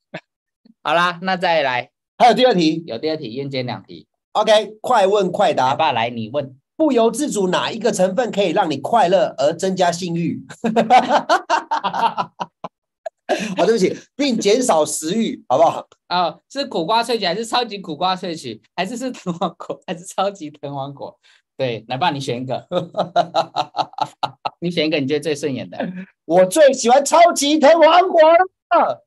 好啦，那再来，还有第二题有第二题，燕间两题。，OK，快问快来答，吧，来你问。不由自主哪一个成分可以让你快乐而增加性欲？好，对不起，并减少食欲，好不好？哦，是苦瓜萃取还是超级苦瓜萃取，还是是藤黄果，还是超级藤黄果？对，来吧，你选一个，你选一个你觉得最顺眼的。我最喜欢超级藤黄果了。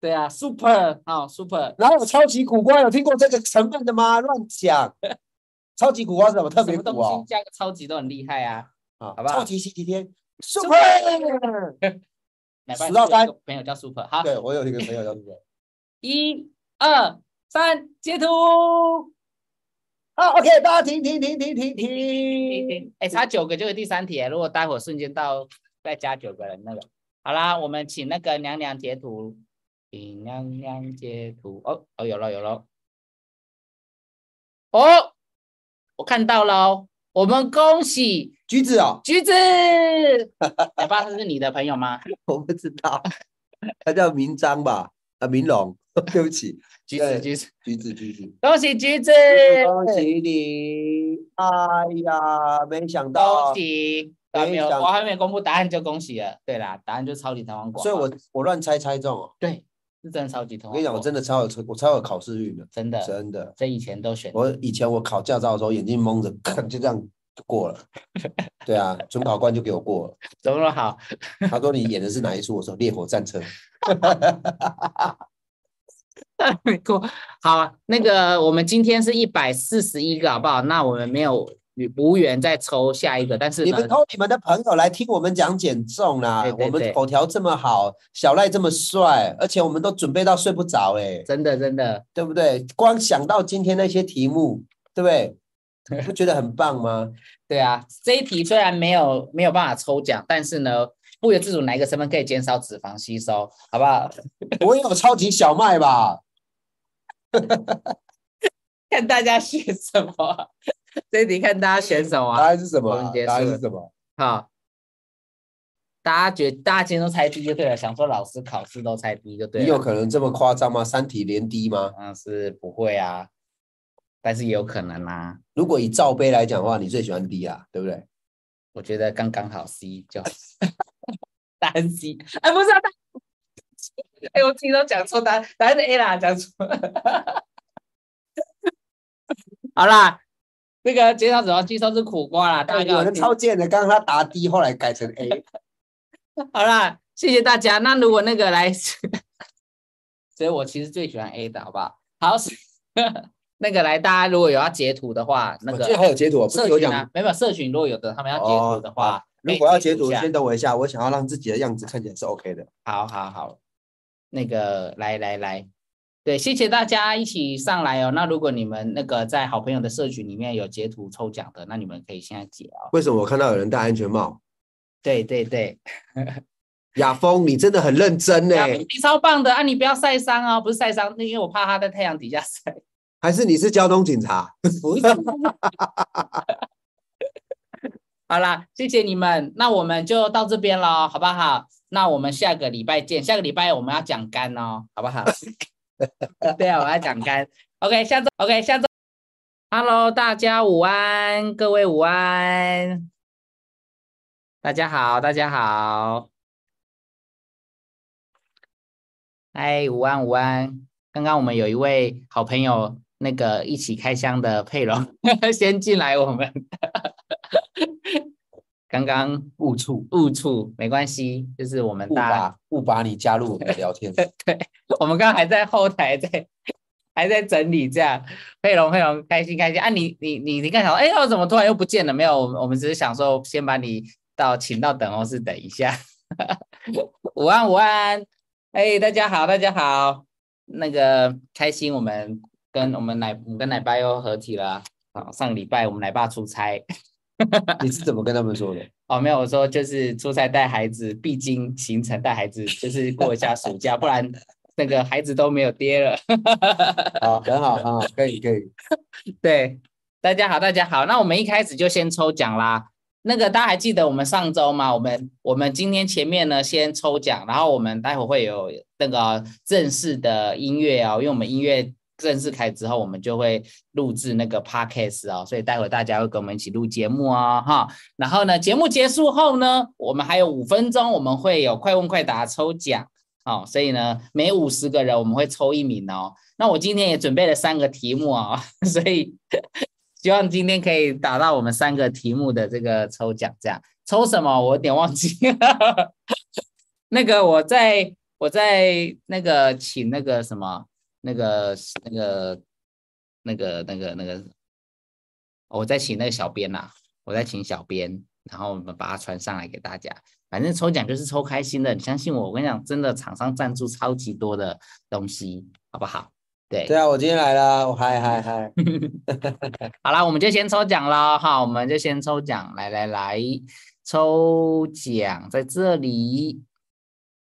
对啊，super 好、super，哪有超级苦瓜？有听过这个成分的吗？乱讲！超级苦瓜是什么特别苦哦西？加个超级都很厉害啊。啊好不好超级星期天，super。来吧，10到3有一个朋友叫 super，好，对我有一个朋友叫 super。一二三，截图。好，OK，大家停停停停停停。哎，差九个就是第三题，如果待会儿瞬间到，再加九个人那个。好啦，我们请那个娘娘截图，请娘娘截图。哦哦，有了有了。哦，我看到了，我们恭喜橘子哦，橘子。来吧，这是你的朋友吗？我不知道，他叫明章吧？啊，明龙，对不起，橘子橘子，橘子橘子。恭喜橘子，恭喜你！哎呀，没想到恭，喜。还没有，我还没有公布答案就恭喜了。对啦，答案就是超级弹簧果。所以我我乱猜猜中哦。对是真的超级痛。我跟你讲，我真的超有我超有考试运的，真的，真的。这以前都选。我以前我考驾照的时候，眼睛蒙着，看就这样就过了。对啊，准考官就给我过了。怎么那么好？他说你演的是哪一出？我说《烈火战车 》。没过好啊，那个我们今天是一百四十一个，好不好？那我们没有无缘再抽下一个，但是你们呢，偷你们的朋友来听我们讲减重啦。对对对我们口条这么好，小赖这么帅，而且我们都准备到睡不着，哎，真的真的，对不对？光想到今天那些题目，对不对？你不觉得很棒吗？对啊，这一题虽然没有没有办法抽奖，但是呢，不由自主哪一个成分可以减少脂肪吸收，好不好？我也有超级小麦吧？看大家选什么，这一题看大家选什么答啊。案是什么答案是什么？好，大家觉大家今天都猜低就对了，想说老师考试都猜低就对了。你有可能这么夸张吗？三题连低吗？嗯，是不会啊，但是也有可能啊。如果以罩杯来讲的话，你最喜欢 D 啊，对不对？我觉得刚刚好 C 就 答案 C，哎，不是啊，答哎，我自己都讲错答案，答案是 A 啦，讲错了。好啦，那个介绍主要介绍是苦瓜啦，大家有人刚好听超贱的，刚刚他答 D，后来改成 A。好啦，谢谢大家。那如果那个来，所以我其实最喜欢 A 的，好不好？好，那个来，大家如果有要截图的话，那个还有截图，不是有讲社群啊，没有社群，如果有的他们要截图的话，哦如果要截图，先等我一下，我想要让自己的样子看起来是 OK 的。好好好，那个来来来，对，谢谢大家一起上来哦。那如果你们那个在好朋友的社群里面有截图抽奖的，那你们可以现在截哦。为什么我看到有人戴安全帽？对对对，雅峰，你真的很认真呢，你超棒的啊！你不要晒伤哦，不是晒伤，因为我怕他在太阳底下晒。还是你是交通警察？不是。好啦，谢谢你们，那我们就到这边喽，好不好？那我们下个礼拜见。下个礼拜我们要讲肝哦，好不好？对啊，我要讲肝。OK，下周 OK，下周。Hello，大家午安，各位午安，大家好，大家好。嗨，午安，午安。刚刚我们有一位好朋友，那个一起开箱的佩蓉 先进来我们。刚刚误触，误触没关系，就是我们误大家把误把你加入我们的聊天。对我们刚刚还在后台在还在整理这样，佩蓉佩蓉开心开心啊！你你你你刚想说，哎，我怎么突然又不见了？没有，我们我们只是想说先把你到请到等候室等一下。午安午安，哎，大家好大家好，那个开心，我们跟我们奶我们跟奶爸又合体了啊！上个礼拜我们奶爸出差。你是怎么跟他们说的？哦，没有，我说就是出差带孩子，必经行程带孩子，就是过一下暑假，不然那个孩子都没有爹了。好，很好，很好，可以，可以。对，大家好，大家好，那我们一开始就先抽奖啦。那个大家还记得我们上周吗？我们我们今天前面呢先抽奖，然后我们待会会有那个正式的音乐哦，因为我们音乐正式开之后，我们就会录制那个 podcast 哦，所以待会大家会跟我们一起录节目哦，哈。然后呢，节目结束后呢，我们还有五分钟，我们会有快问快答抽奖哦，所以呢，每五十个人我们会抽一名哦。那我今天也准备了三个题目啊，所以。希望今天可以达到我们三个题目的这个抽奖，这样抽什么我有点忘记了。那个我在我在那个请那个什么那个那个那个那个那个，我在请那个小编呐，我在请小编，然后我们把它传上来给大家。反正抽奖就是抽开心的，你相信我，我跟你讲，真的厂商赞助超级多的东西，好不好？对对啊，我今天来了，我嗨嗨嗨，好了，我们就先抽奖了哈，我们就先抽奖，来来来，抽奖在这里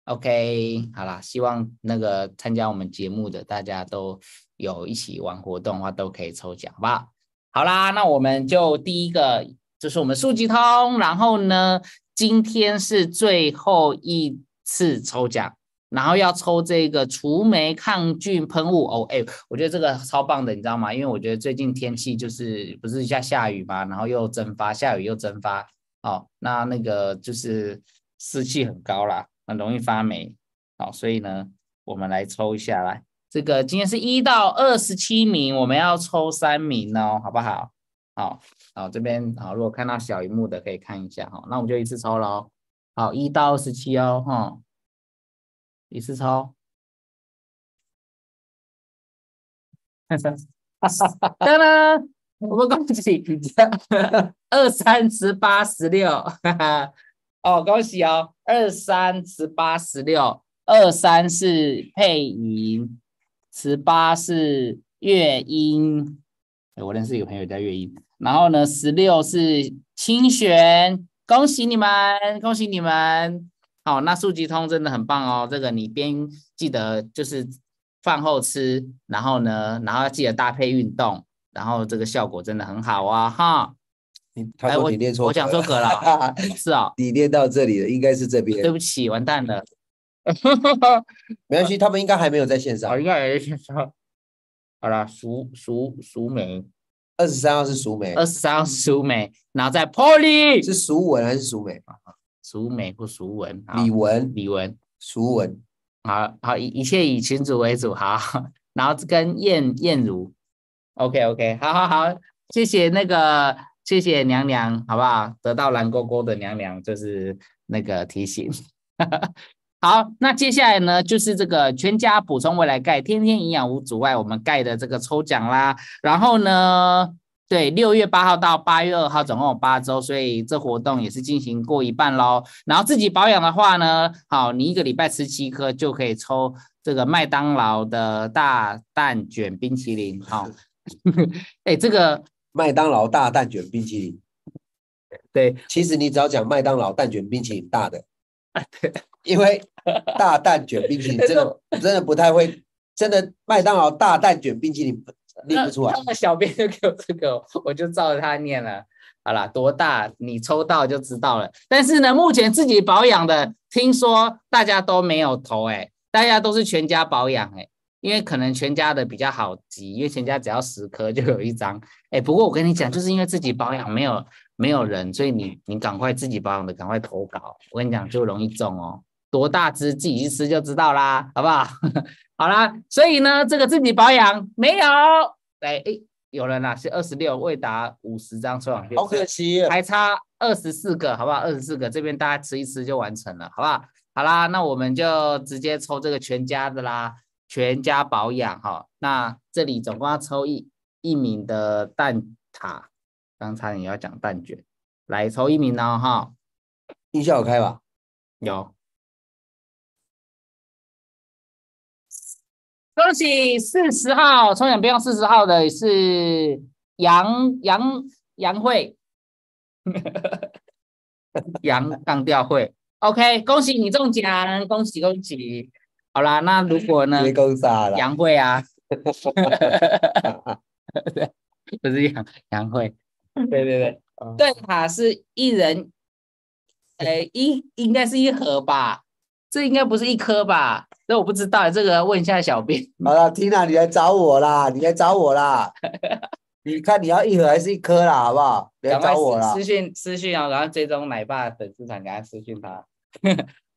，OK，好啦，希望那个参加我们节目的大家都有一起玩活动的话，都可以抽奖，好不好？好啦，那我们就第一个就是我们数据通，然后呢，今天是最后一次抽奖。然后要抽这个除霉抗菌喷雾哦，哎，我觉得这个超棒的，你知道吗？因为我觉得最近天气就是不是一下下雨嘛，然后又蒸发，下雨又蒸发，哦，那那个就是湿气很高啦，很容易发霉，好，所以呢，我们来抽一下来，这个今天是一到二十七名，我们要抽三名哦，好不好？好，好，这边好，如果看到小荧幕的可以看一下哈，那我们就一次抽喽，好，一到二十七哦，哈。一次抽，当当，我们恭喜二三十八十六，哈哈。哦，恭喜哦，二三十八十六，二三是配音，十八是乐音，我认识一个朋友叫乐音，然后呢，十六是清玄，恭喜你们，恭喜你们。好，那速记通真的很棒哦。这个你边记得就是饭后吃，然后呢，然后要记得搭配运动，然后这个效果真的很好啊！哈，他说你念错，我讲错格了，是啊，你念到这里了，应该是这边。对不起，完蛋了，没关系，他们应该还没有在线上，应该还在线上。好了，熟熟熟梅，二十三号是熟梅，二十三号是熟梅，然后在 Polly 是熟文还是熟梅？熟美或熟文，李文李文熟文，好好一一切以群主为主，好，然后跟燕燕如，OK OK，好好好，谢谢那个谢谢娘娘，好不好？得到蓝勾勾的娘娘就是那个提醒，好，那接下来呢就是这个全家补充未来钙，天天营养无阻碍，我们钙的这个抽奖啦，然后呢？对，六月八号到八月二号，总共有八周，所以这活动也是进行过一半喽。然后自己保养的话呢，好，你一个礼拜吃七颗就可以抽这个麦当劳的大蛋卷冰淇淋。好，哎，这个麦当劳大蛋卷冰淇淋，对，其实你只要讲麦当劳蛋卷冰淇淋大的，对因为大蛋卷冰淇淋真的 真的不太会，真的麦当劳大蛋卷冰淇淋。念不出来，那小编就给我这个，我就照着他念了。好了，多大你抽到就知道了。但是呢，目前自己保养的，听说大家都没有投哎，大家都是全家保养哎，因为可能全家的比较好集，因为全家只要十颗就有一张哎。不过我跟你讲，就是因为自己保养没有没有人，所以你你赶快自己保养的赶快投稿，我跟你讲就容易中哦。多大只自己去吃就知道啦，好不好？好啦，所以呢，这个自己保养没有，哎哎，有人啦，是二十六，未达五十张抽奖券，好可惜，还差二十四个，好不好？二十四个，这边大家吃一吃就完成了，好不好？好啦，那我们就直接抽这个全家的啦，全家保养哈。那这里总共要抽一一名的蛋挞，刚才你要讲蛋卷，来抽一名呢哈。音效有开吧？有。恭喜四十号抽奖标四十号的是杨杨杨慧，杨杠调会，OK，恭喜你中奖，恭喜恭喜。好啦，那如果呢？杨慧啊 不是杨杨慧对对对，啊蛋挞是一人，呃，一应该是一盒吧？这应该不是一颗吧？这我不知道，这个问一下小编。好了，Tina，你来找我啦，你来找我啦。你看你要一盒还是一颗啦，好不好？你来找我啦私。私讯私讯哦，然后追踪奶爸粉丝团，给他私讯他。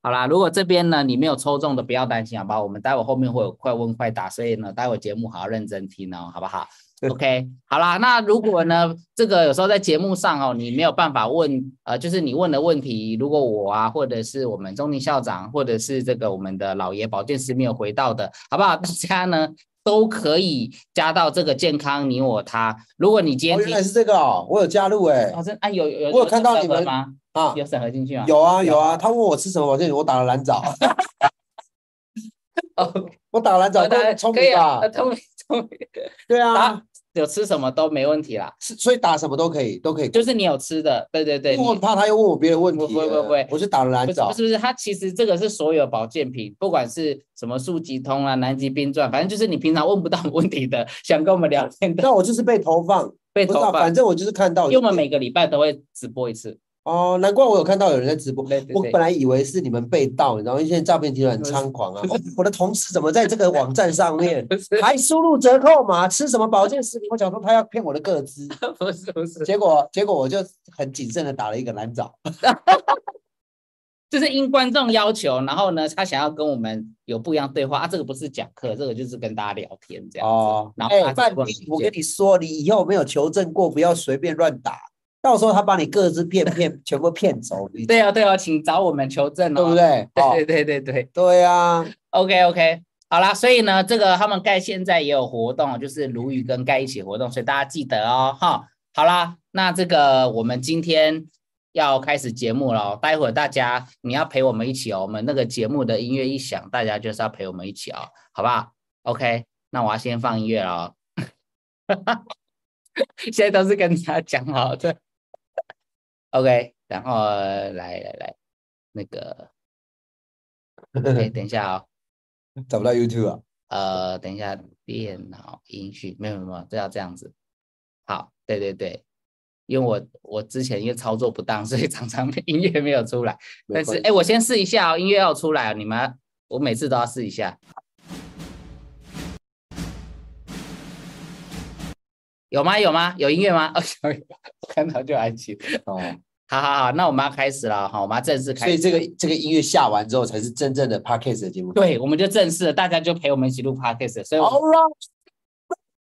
好啦，如果这边呢你没有抽中的，不要担心，好不好？我们待会后面会有快问快答，所以呢，待会节目好好认真听哦，好不好？OK，好啦，那如果呢，这个有时候在节目上哦，你没有办法问，呃，就是你问的问题，如果我啊，或者是我们中宁校长，或者是这个我们的老爷保健师没有回到的，好不好？大家呢都可以加到这个健康你我他。如果你今哦，天听原来是这个哦，我有加入哎、哦，真啊有有我有看到你们吗？啊，有审核进去吗？有啊有啊，他问我吃什么保健品，我打了蓝藻，哦，我打了蓝藻，当然够聪明吧？呃？聪明聪明，对啊，有吃什么都没问题啦，是所以打什么都可以，都可以。就是你有吃的，对对对，我很怕他又问我别的问题，不不不会。我是打了蓝藻不是不。是不是，它其实这个是所有保健品，不管是什么速疾通啊、南极冰钻，反正就是你平常问不到问题的，想跟我们聊天的，那我就是被投放，被投放。反，正我就是看到。因为我们每个礼拜都会直播一次，哦，难怪我有看到有人在直播。对对对我本来以为是你们被盗，然后因为现在诈骗集团很猖狂啊！哦 我的同事怎么在这个网站上面还输入折扣码，吃什么保健食品？我想说他要骗我的个资，不是不是，结果结果我就很谨慎的打了一个蓝藻。就是因观众要求，然后呢，他想要跟我们有不一样对话啊，这个不是讲课，这个就是跟大家聊天这样子。哦，然后我跟你说，你以后没有求证过，不要随便乱打，到时候他把你各自骗骗全部骗走，你对啊对啊，请找我们求证哦，对不？对？哦对对对对对对啊，，OK OK，好啦，所以呢，这个他们盖现在也有活动，就是鲈鱼跟盖一起活动，所以大家记得哦，哈。好啦，那这个我们今天要开始节目了哦，待会儿大家你要陪我们一起哦，我们那个节目的音乐一响，大家就是要陪我们一起哦，好不好？OK，那我要先放音乐了哦。现在都是跟大家讲好的。OK，然后来来来，那个，哎，等一下哦，找不到 YouTube 啊。呃，等一下，电脑音讯没有没有没有，这要这样子。好，对对对，因为我我之前因为操作不当，所以常常音乐没有出来。但是哎，我先试一下哦，音乐要出来哦，你们我每次都要试一下。有吗？有吗？有音乐吗？哦，有，我看到就安静。哦，好好好，那我们要开始了哈，我们要正式开始。所以这个这个音乐下完之后，才是真正的 Podcast 的节目。对，我们就正式了，大家就陪我们一起录 podcast，所以，All right，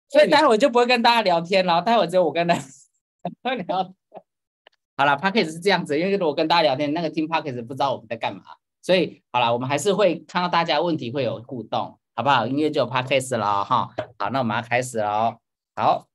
所以待会我就不会跟大家聊天了，待会只有我跟大家 聊。好了 p o d c a s t 是这样子，因为如果跟大家聊天，那个听 p o d c a s t 不知道我们在干嘛，所以好了，我们还是会看到大家问题会有互动，好不好？音乐就有 p o d c a s t 了哦哈。好，那我们要开始了哦。好。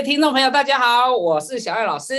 位听众朋友，大家好，我是小艾老师。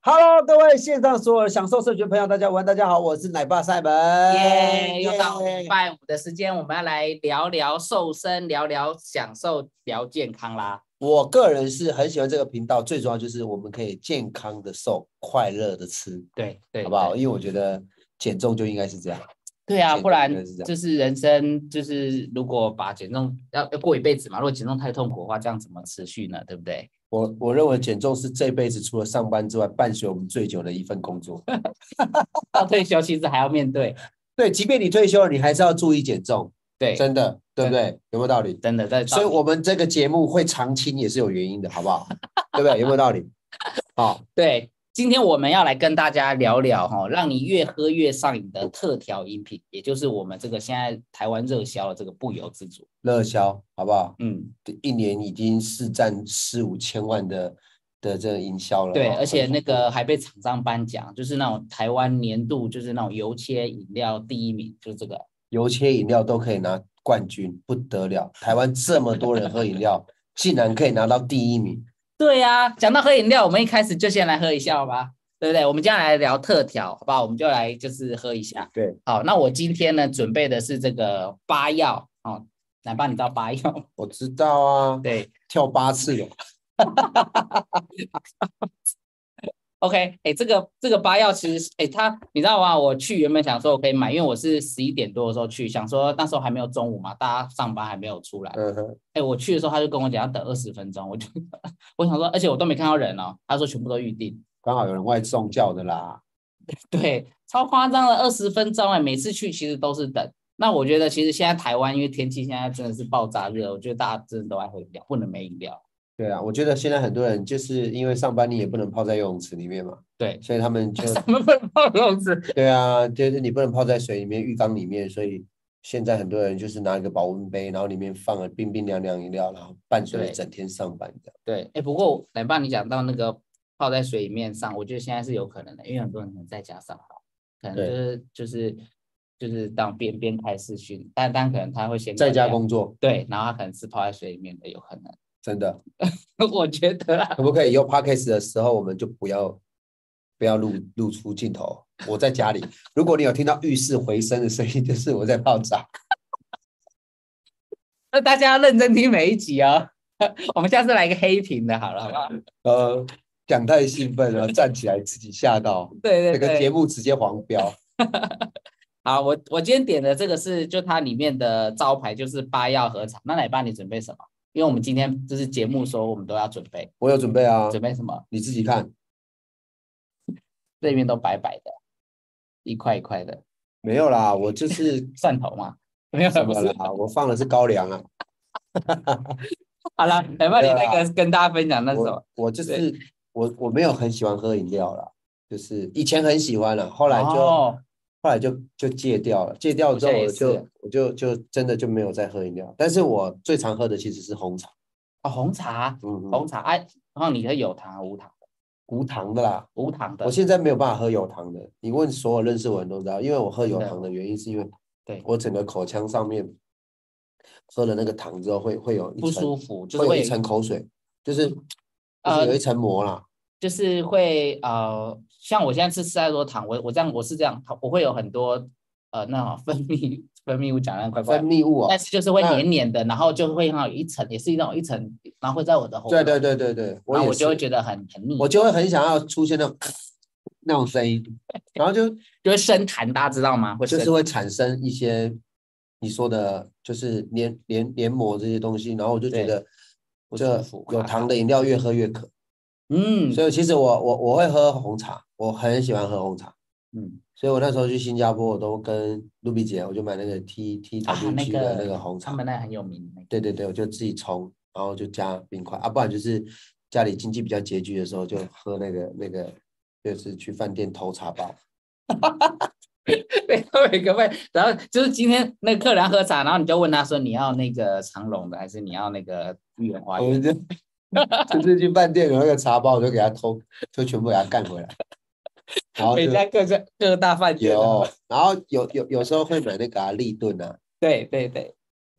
Hello，各位线上所有享受社群朋友，大家晚，大家好，我是奶爸赛门。耶，又到礼拜五的时间，我们要来聊聊瘦身，聊聊享受，聊健康啦。我个人是很喜欢这个频道，最重要就是我们可以健康的瘦，快乐的吃，对对，好不好？因为我觉得减重就应该是这样。对啊，不然就是人生就是如果把减重要要过一辈子嘛，如果减重太痛苦的话，这样怎么持续呢？对不对？我我认为减重是这辈子除了上班之外，伴随我们最久的一份工作。到退休其实还要面对，对，即便你退休了，你还是要注意减重，对，真的，对不对？有没有道理？真的在，所以我们这个节目会长青也是有原因的，好不好？对不对？有没有道理？好，对，今天我们要来跟大家聊聊哈，让你越喝越上瘾的特调饮品，也就是我们这个现在台湾热销的这个不由自主。热销，好不好？嗯，一年已经是占四五千万的的这个营销了哦。对，而且那个还被厂商颁奖，就是那种台湾年度就是那种油切饮料第一名，就是这个。油切饮料都可以拿冠军，不得了！台湾这么多人喝饮料，竟然可以拿到第一名。对呀、讲到喝饮料，我们一开始就先来喝一下好吧？对不对？我们接下来聊特调，好不好？我们就来就是喝一下。对，好，那我今天呢准备的是这个八药哦，奶爸，你知道八药吗？我知道啊，对跳八次的，，OK，哎，这个这个八药其实，哎，它你知道吗？我去原本想说我可以买，因为我是十一点多的时候去，想说那时候还没有中午嘛，大家上班还没有出来。嗯哼，哎，我去的时候他就跟我讲要等二十分钟，我就我想说，而且我都没看到人哦，他说全部都预定。刚好有人外送叫的啦。对，超夸张的二十分钟哎，每次去其实都是等。那我觉得其实现在台湾因为天气现在真的是爆炸热，我觉得大家真的都爱喝饮料，不能没饮料。对啊，我觉得现在很多人就是因为上班你也不能泡在游泳池里面嘛，对，所以他们就 什么不能泡游泳池。对啊，就是你不能泡在水里面、浴缸里面，所以现在很多人就是拿一个保温杯，然后里面放了冰冰凉凉饮料，然后伴随着整天上班这样。对，哎，不过奶爸你讲到那个泡在水里面上，我觉得现在是有可能的，因为很多人可能在家上班，可能就是就是就是当边边开视讯，但但可能他会先在家工作对，然后他可能是泡在水里面的，有可能。真的，我觉得啦，可不可以以后 podcast 的时候我们就不要不要露露出镜头？我在家里，如果你有听到浴室回声的声音，就是我在泡澡。那大家要认真听每一集哦。我们下次来一个黑屏的，好了，好不好？呃，讲太兴奋了，站起来自己吓到，对对这个节对，目直接黄标。好，我我今天点的这个是就它里面的招牌就是八药和茶。那奶爸你准备什么？因为我们今天就是节目说我们都要准备，我有准备啊，准备什么？你自己看。这边都白白的，一块一块的没有啦，我就是蒜头嘛，没有什。么啦，我放的是高粱啊。好了，奶爸你对啊那个跟大家分享那是什么？我我就是我我没有很喜欢喝饮料啦，就是以前很喜欢了，后来就、哦后来就就戒掉了，戒掉之后我就我就就真的就没有再喝饮料，但是我最常喝的其实是红茶，哦，红茶，嗯，红茶哎，然后你喝有糖无糖的？无糖的啦。无糖的我。现在没有办法喝有糖的，你问所有认识我的人都知道，因为我喝有糖的原因是因为对我整个口腔上面喝了那个糖之后会会有一不舒服，就是会有一会层口水，就是就是呃有一层膜啦。就是会呃，像我现在吃吃太多糖，我我这样我是这样，我会有很多呃那种分泌分泌物，讲的怪怪的，分泌物哦但，是就是会黏黏的，然后就会像有一层，也是那种一层，然后会在我的喉对咙，对对对对，然后我就会觉得很很腻，我就会很想要出现那种那种声音，然后就 就会生痰，大家知道吗？就是会产生一些你说的，就是黏黏黏膜这些东西，然后我就觉得我这有糖的饮料越喝越渴，嗯所以其实我我我会喝红茶，我很喜欢喝红茶，嗯所以我那时候去新加坡，我都跟露比姐，我就买那个 T T 啊 W 那 G 的那个个红茶他，们那很有名对对对，我就自己冲，然后就加冰块啊，不然就是家里经济比较拮据的时候，就喝那个那个，就是去饭店偷茶包。对，会有一个会，然后就是今天那个客人喝茶，然后你就问他说你要那个长隆的还是你要那个御园花园？我们就就是去饭店有那个茶包，我就给他偷，就全部给他干回来。然后就每家各家各大饭店都有，然后有有有时候会买那个啊立顿啊，对对对，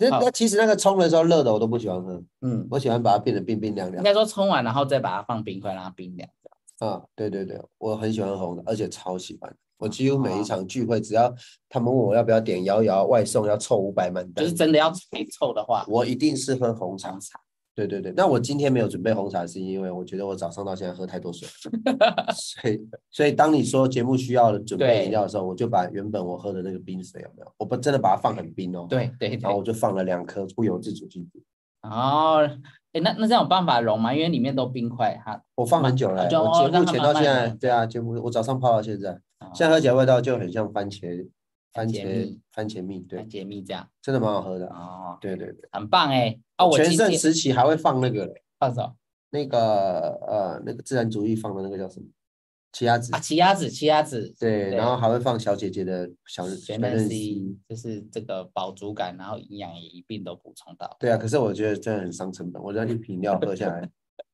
好那那其实那个冲的时候热的我都不喜欢喝，嗯，我喜欢把它变得冰冰凉凉。应该说冲完然后再把它放冰块让它冰凉。啊，对对对，我很喜欢喝红的，而且超喜欢。我几乎每一哦场聚会，只要他们问我要不要点摇摇外送，要凑五百满单，就是真的要太臭的话，我一定是喝红茶红。茶。对对对，那我今天没有准备红茶，是因为我觉得我早上到现在喝太多水，所以所以当你说节目需要准备对饮料的时候，我就把原本我喝的那个冰水有没有，我不真的把它放很冰哦，，对对对然后我。就放了两颗不由自主进去，哦，哎，那那这样有办法溶吗？因为里面都冰块，哈。我放很久了欸，我节目前到现在，对啊，节目我早上泡到现在，哦。现在喝起来味道就很像番茄番番茄茄蜜番茄蜜，对很，解密这样。真的蛮好喝的，哦，对对对。很棒哎。哦，我全盛时期还会放那个嘞，放什么那个呃那个自然主义放的那个叫什么？奇亚籽啊？，奇亚籽，奇亚籽。对，然后还会放小姐姐的小小全面嫩 C，就是这个饱足感，然后营养也一并都补充到。对啊，可是我觉得真的很伤成本，我这样一瓶料喝下来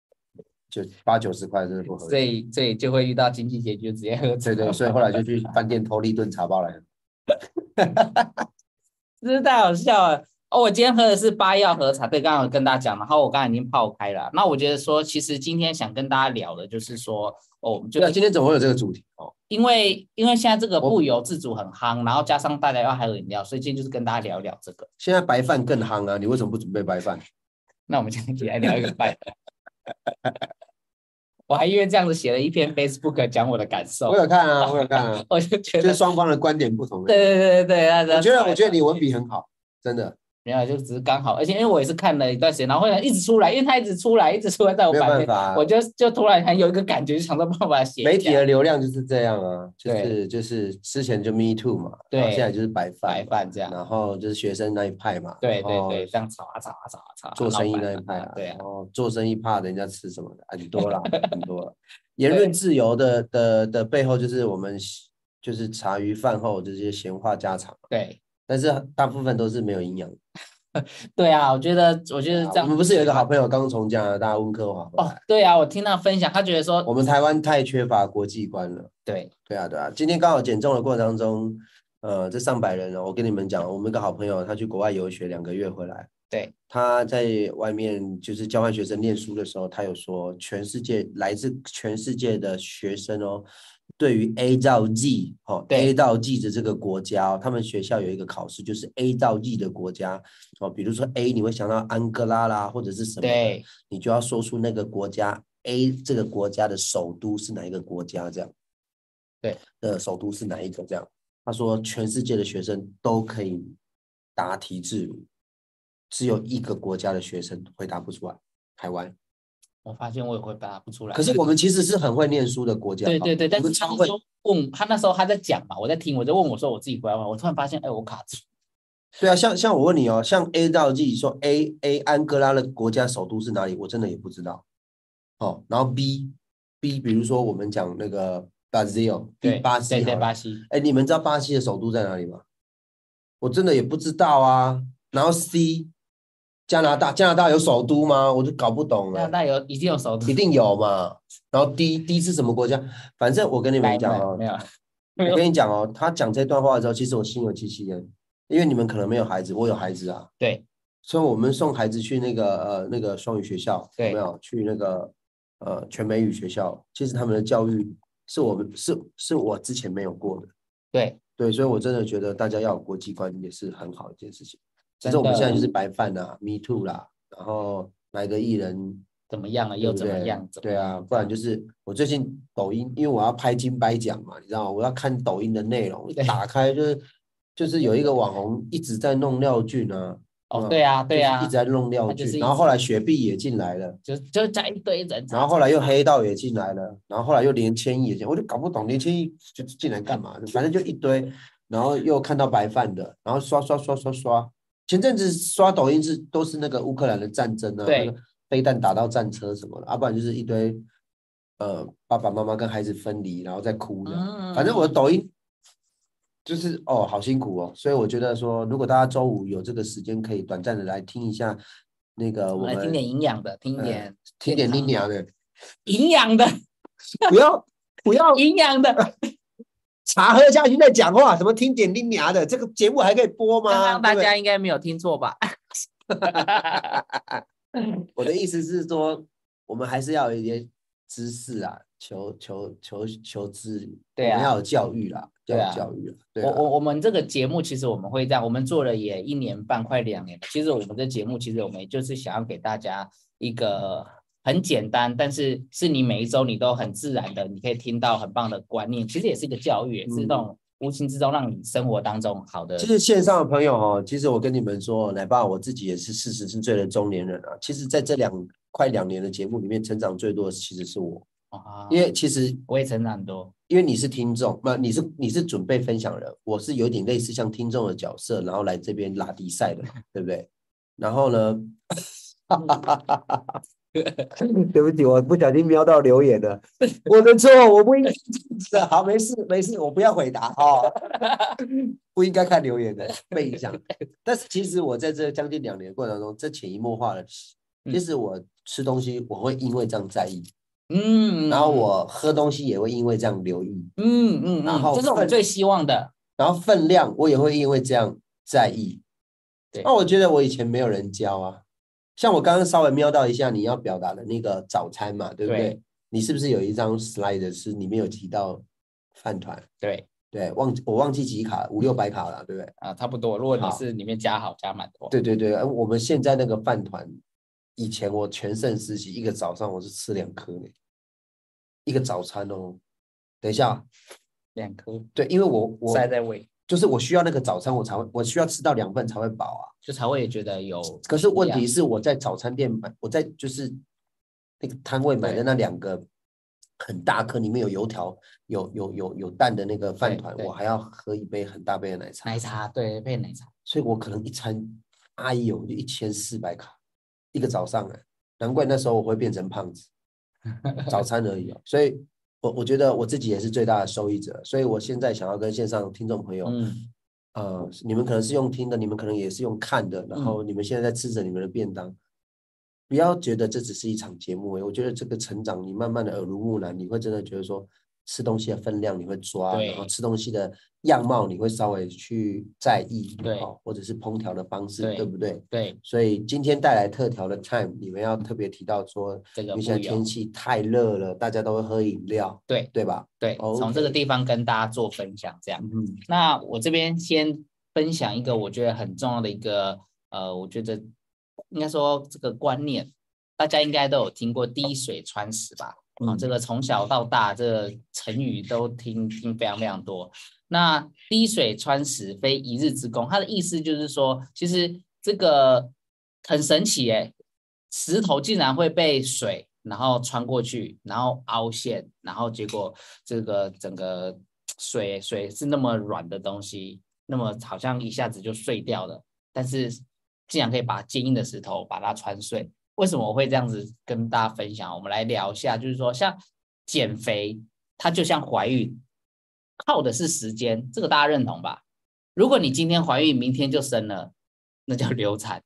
就八九十块，真的不合所理。以所以就会遇到经济拮据，直接喝茶。对对，所以后来就去饭店偷了一顿茶包来喝。真是太好笑了。哦，我今天喝的是八药和茶，对，刚刚有跟大家讲，然后我刚刚已经泡开了。那我觉得说，其实今天想跟大家聊的就是说，哦，我们就今天怎么会有这个主题？哦，因为因为现在这个不由自主很夯，然后加上大家要还有饮料，所以今天就是跟大家聊一聊这个。现在白饭更夯啊，你为什么不准备白饭？那我们今天一起来聊一个拜。我还因为这样子写了一篇 Facebook 讲我的感受我，有看啊，我有看啊，我就觉就是得，双方的观点不同。对对对对对，我觉得我觉得你文笔很好，真的没有，就只是刚好，而且因为我也是看了一段时间，然后后来一直出来，因为他一直出来，一直出来在我没有版面，办法。我就就突然很有一个感觉，就想到办法写。媒体的流量就是这样啊，就是就是之前就 Me Too 嘛，对然后现在就是白饭白嘛，饭这样，然后就是学生那一派嘛，对对对，这样吵啊吵啊吵啊吵啊，做生意那一派啊，对啊然，后做生意怕人家吃什么的很多啦，很多了。言论自由的的的背后，就是我们就是茶余饭后这些闲话家常，对但是大部分都是没有营养的。对啊，我觉得我觉得啊这样，我们不是有一个好朋友刚从加拿大温哥华回哦，，对啊，我听他分享，他觉得说，我们台湾太缺乏国际观了。对对啊，对啊，今天刚好减重的过程当中，呃，这上百人哦，我跟你们讲，我们一个好朋友他去国外游学两个月回来，对他在外面就是交换学生念书的时候，他有说，全世界来自全世界的学生哦，对于 A 到 Z 哦对，A 到 Z 的这个国家哦，他们学校有一个考试，就是 A 到 Z 的国家哦，比如说 A 你会想到安哥拉啦，或者是什么的，对你就要说出那个国家 A 这个国家的首都是哪一个国家这样。对，的首都是哪一个？这样，他说全世界的学生都可以答题自如，只有一个国家的学生回答不出来，台湾。我发现我也会答不出来。可是我们其实是很会念书的国家，对对对，但。是他那时候问他那时候他在讲嘛，我在听，我在问我说我自己不要问，我突然发现，哎，我卡住。对啊，像像我问你哦，像 A 到 G 说 A A 安哥拉的国家首都是哪里？我真的也不知道。哦，然后 B B，比如说我们讲那个 Brazil，对，巴西对对巴西，哎，你们知道巴西的首都在哪里吗？我真的也不知道啊。然后 C，加拿大，加拿大有首都吗？我就搞不懂了。加拿大有一定有首都一，定有嘛。然后 D D 是什么国家？反正我跟你们来讲哦没，有，我跟你讲哦，他讲这段话的时候，其实我心有戚戚焉，因为你们可能没有孩子，我有孩子啊。对所以我们送孩子去那个呃那个双语学校，有对没有去那个呃全美语学校？其实他们的教育是我们是是我之前没有过的。对对，所以我真的觉得大家要有国际观也是很好的一件事情。只真是我们现在就是白饭啦，Me Too 啦，然后哪个艺人怎么样了又怎么对样？对啊，不然就是我最近抖音，因为我要拍金掰奖嘛，你知道吗？我要看抖音的内容，一打开就是就是有一个网红一直在弄廖俊啊，哦，嗯对啊对啊一直，在弄廖俊，他就是一然后后直来雪碧也进来了，就就加一堆人，然后后来又黑道也进来了，然后后来又连千亿也进，我就搞不懂连千亿就进来干嘛？反正就一堆，然后又看到白饭的，然后刷刷刷刷刷。前阵子刷抖音是都是那个乌克兰的战争啊，对。那个飞弹打到战车什么的，要、不然就是一堆呃爸爸妈妈跟孩子分离，然后再哭的。嗯，反正我的抖音就是哦，好辛苦哦，所以我觉得说，如果大家周五有这个时间，可以短暂的来听一下那个我们听点营养的，听呃点听点林娘的，营养的，不要不要。营养的。茶喝下去再讲话，什么听点林娘的，这个节目还可以播吗？刚刚大家应该没有听错吧？我的意思是说，我们还是要有一些知识啊，求求求求知，对啊要有教育啦，要教育啊，对我啊我我们这个节目其实我们会这样，我们做了也一年半，快两年了。其实我们的节目其实我们就是想要给大家一个很简单，但是是你每一周你都很自然的，你可以听到很棒的观念。其实也是一个教育，也是那种无形之中让你生活当中好的其。实线上的朋友哦，其实我跟你们说，奶爸我自己也是四十岁的中年人啊。其实在这两快两年的节目里面，成长最多的其实是我，啊因为其实我也成长很多，因为你是听众，那你是你是准备分享人，我是有点类似像听众的角色，然后来这边拉迪赛的，对不对？然后呢，对不起，我不小心瞄到留言了，我的错，我不应该这样子。好，没事没事，我不要回答哦，不应该看留言的，被影响。但是其实我在这将近两年的过程中，这潜移默化的，其实我吃东西我会因为这样在意，嗯，然后我喝东西也会因为这样留意。嗯嗯嗯，然后分这是我们最希望的。然后分量我也会因为这样在意，对。那我觉得我以前没有人教啊，像我刚刚稍微瞄到一下你要表达的那个早餐嘛，对不对？对你是不是有一张 slide 是里面有提到饭团？对对，忘记我忘记几卡，五六百卡了，对不对？啊，差不多。如果你是里面加好加满的话，对对对，呃我们现在那个饭团，以前我全盛时期一个早上我是吃两颗呢，一个早餐哦。等一下，两颗对，因为我我塞在胃，就是我需要那个早餐，我才会我需要吃到两份才会饱啊。就才会觉得有。可是问题是我在早餐店买，我在就是那个摊位买的那两个很大颗，里面有油条、有有有有蛋的那个饭团，我还要喝一杯很大杯的奶茶，奶茶，对，杯奶茶。所以我可能一餐阿姨有就一千四百卡一个早上哎，难怪那时候我会变成胖子，早餐而已哦。所以我我觉得我自己也是最大的受益者，所以我现在想要跟线上听众朋友，嗯，呃，你们可能是用听的，你们可能也是用看的，然后你们现在在吃着你们的便当，不要觉得这只是一场节目、欸，我觉得这个成长，你慢慢的耳濡目染，你会真的觉得说吃东西的分量你会抓，然后吃东西的样貌你会稍微去在意，对哦，或者是烹调的方式，对对不对？对，所以今天带来特调的 time，你们要特别提到说，这个因为现在天气太热了，大家都会喝饮料，对对吧？对，从这个地方跟大家做分享，这样。嗯，那我这边先分享一个我觉得很重要的一个，呃，我觉得应该说这个观念，大家应该都有听过“滴水穿石”吧？啊、嗯这个从小到大，这个成语都听听非常非常多。那“滴水穿石，非一日之功”，它的意思就是说，其实这个很神奇诶，石头竟然会被水然后穿过去，然后凹陷，然后结果这个整个水水是那么软的东西，那么好像一下子就碎掉了，但是竟然可以把坚硬的石头把它穿碎。为什么我会这样子跟大家分享？我们来聊一下，就是说像减肥，它就像怀孕，靠的是时间，这个大家认同吧？如果你今天怀孕，明天就生了，那叫 流产，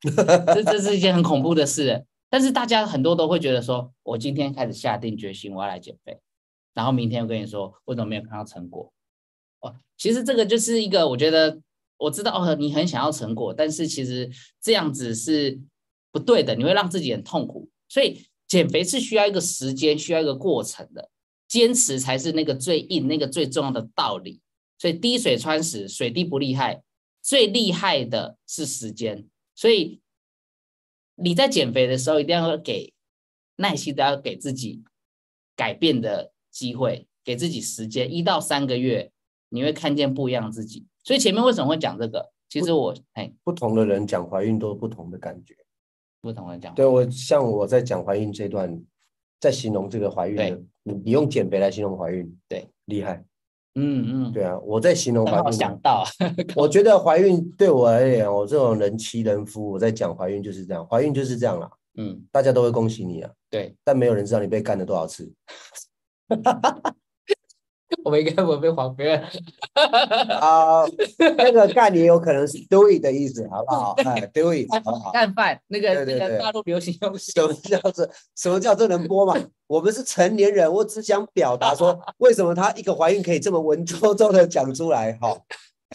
这这是一件很恐怖的事。但是大家很多都会觉得说，我今天开始下定决心，我要来减肥，然后明天我跟你说，为什么没有看到成果？哦，其实这个就是一个，我觉得我知道哦，你很想要成果，但是其实这样子是不对的，你会让自己很痛苦。所以减肥是需要一个时间，需要一个过程的，坚持才是那个最硬、那个最重要的道理。所以滴水穿石，水滴不厉害，最厉害的是时间。所以你在减肥的时候，一定要给耐心的要给自己改变的机会，给自己时间，一到三个月，你会看见不一样的自己。所以前面为什么会讲这个？其实我哎，不同的人讲怀孕都有不同的感觉。不同的讲，对我像我在讲怀孕这段，在形容这个怀孕的，你你用减肥来形容怀孕，对，厉害。嗯嗯，对啊，我在形容怀孕呢，想到，我觉得怀孕对我而言，我这种人妻人夫，我在讲怀孕就是这样，怀孕就是这样啦，嗯，大家都会恭喜你啊，对，但没有人知道你被干了多少次。我们应该不会被黄别人，啊，那个干也有可能是 do it 的意思，好不好？哎，do it，好不好？干饭那个对对对那个大陆流行用语，什么叫做什么叫做能播嘛？我们是成年人，我只想表达说，为什么她一个怀孕可以这么文绉绉的讲出来？哈，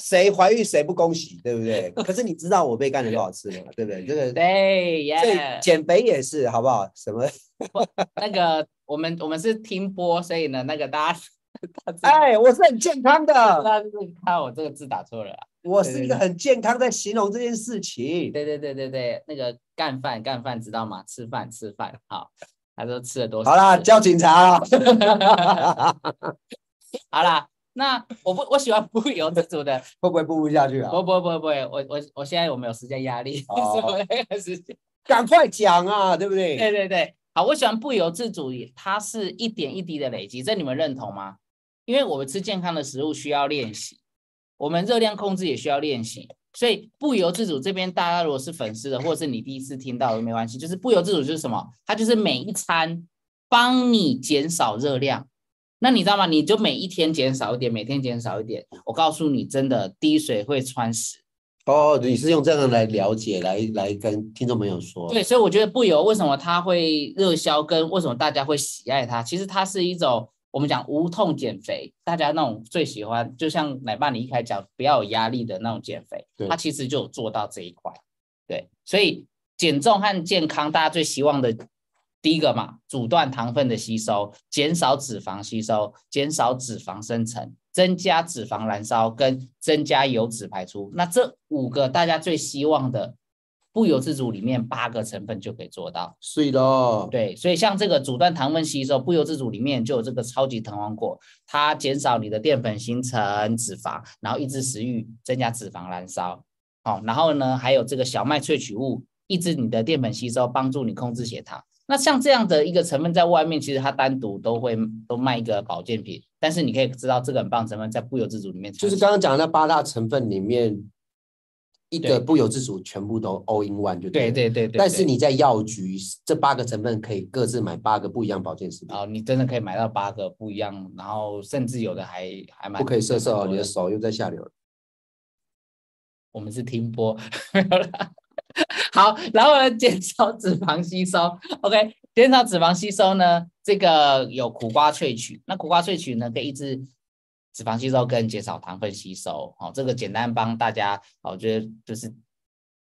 谁怀孕谁不恭喜，对不对？可是你知道我被干了多少次吗？对不对？这个对所以耶，减肥也是，好不好？什么？那个我们我们是听播，所以呢，那个大家 哎，我是很健康的，大家就是看我这个字打错了啦。我是一个很健康在形容这件事情。对对对对对，那个干饭干饭知道吗？吃饭吃饭，好，他说吃了多少？好啦，叫警察了。好啦，那我不我喜欢不由自主的，会不会播不下去啊？不不不不，我我我现在我们有时间压力，哦所以我那个时间。赶快讲啊，对不对？对对对，好，我喜欢不由自主，它是一点一滴的累积，这你们认同吗？因为我们吃健康的食物需要练习，我们热量控制也需要练习，所以不由自主这边大家如果是粉丝的，或者是你第一次听到都没关系，就是不由自主就是什么，它就是每一餐帮你减少热量。那你知道吗？你就每一天减少一点，每天减少一点。我告诉你，真的滴水会穿石。哦，你是用这样来了解，来来跟听众朋友说。对，所以我觉得不由为什么它会热销，跟为什么大家会喜爱它，其实它是一种我们讲无痛减肥，大家那种最喜欢，就像奶爸你一开始讲不要有压力的那种减肥对，它其实就有做到这一块。对，所以减重和健康，大家最希望的第一个嘛，阻断糖分的吸收，减少脂肪吸收，减少脂肪生成，增加脂肪燃烧，跟增加油脂排出。那这五个大家最希望的。不由自主里面八个成分就可以做到，是的，对，所以像这个阻断糖分吸收，不由自主里面就有这个超级藤黄果，它减少你的淀粉形成脂肪，然后抑制食欲，增加脂肪燃烧，好，然后呢还有这个小麦萃取物，抑制你的淀粉吸收，帮助你控制血糖。那像这样的一个成分在外面，其实它单独都会都卖一个保健品，但是你可以知道这个很棒成分在不由自主里面，就是刚刚讲的那八大成分里面。一个不由自主，全部都 all in one 就对对对对。但是你在药局，这八个成分可以各自买八个不一样保健食品。哦，你真的可以买到八个不一样，然后甚至有的还还蛮不可以色色哦，你的手又在下流。我们是听播，好，然后呢，减少脂肪吸收。OK，减少脂肪吸收呢，这个有苦瓜萃取，那苦瓜萃取呢，可以抑制。脂肪吸收跟减少糖分吸收，好，这个简单帮大家，我觉得就是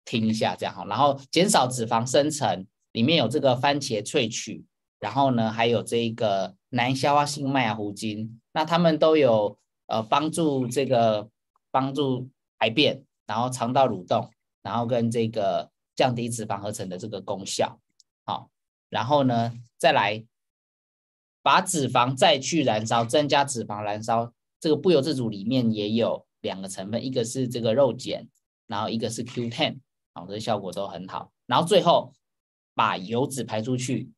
听一下这样好，然后减少脂肪生成，里面有这个番茄萃取，然后呢还有这个难消化性麦芽糊精，那它们都有呃帮助这个帮助排便，然后肠道蠕动，然后跟这个降低脂肪合成的这个功效，好，然后呢再来把脂肪再去燃烧，增加脂肪燃烧。这个不由自主里面也有两个成分，一个是这个肉碱，然后一个是 Q10，好，这效果都很好。然后最后把油脂排出去，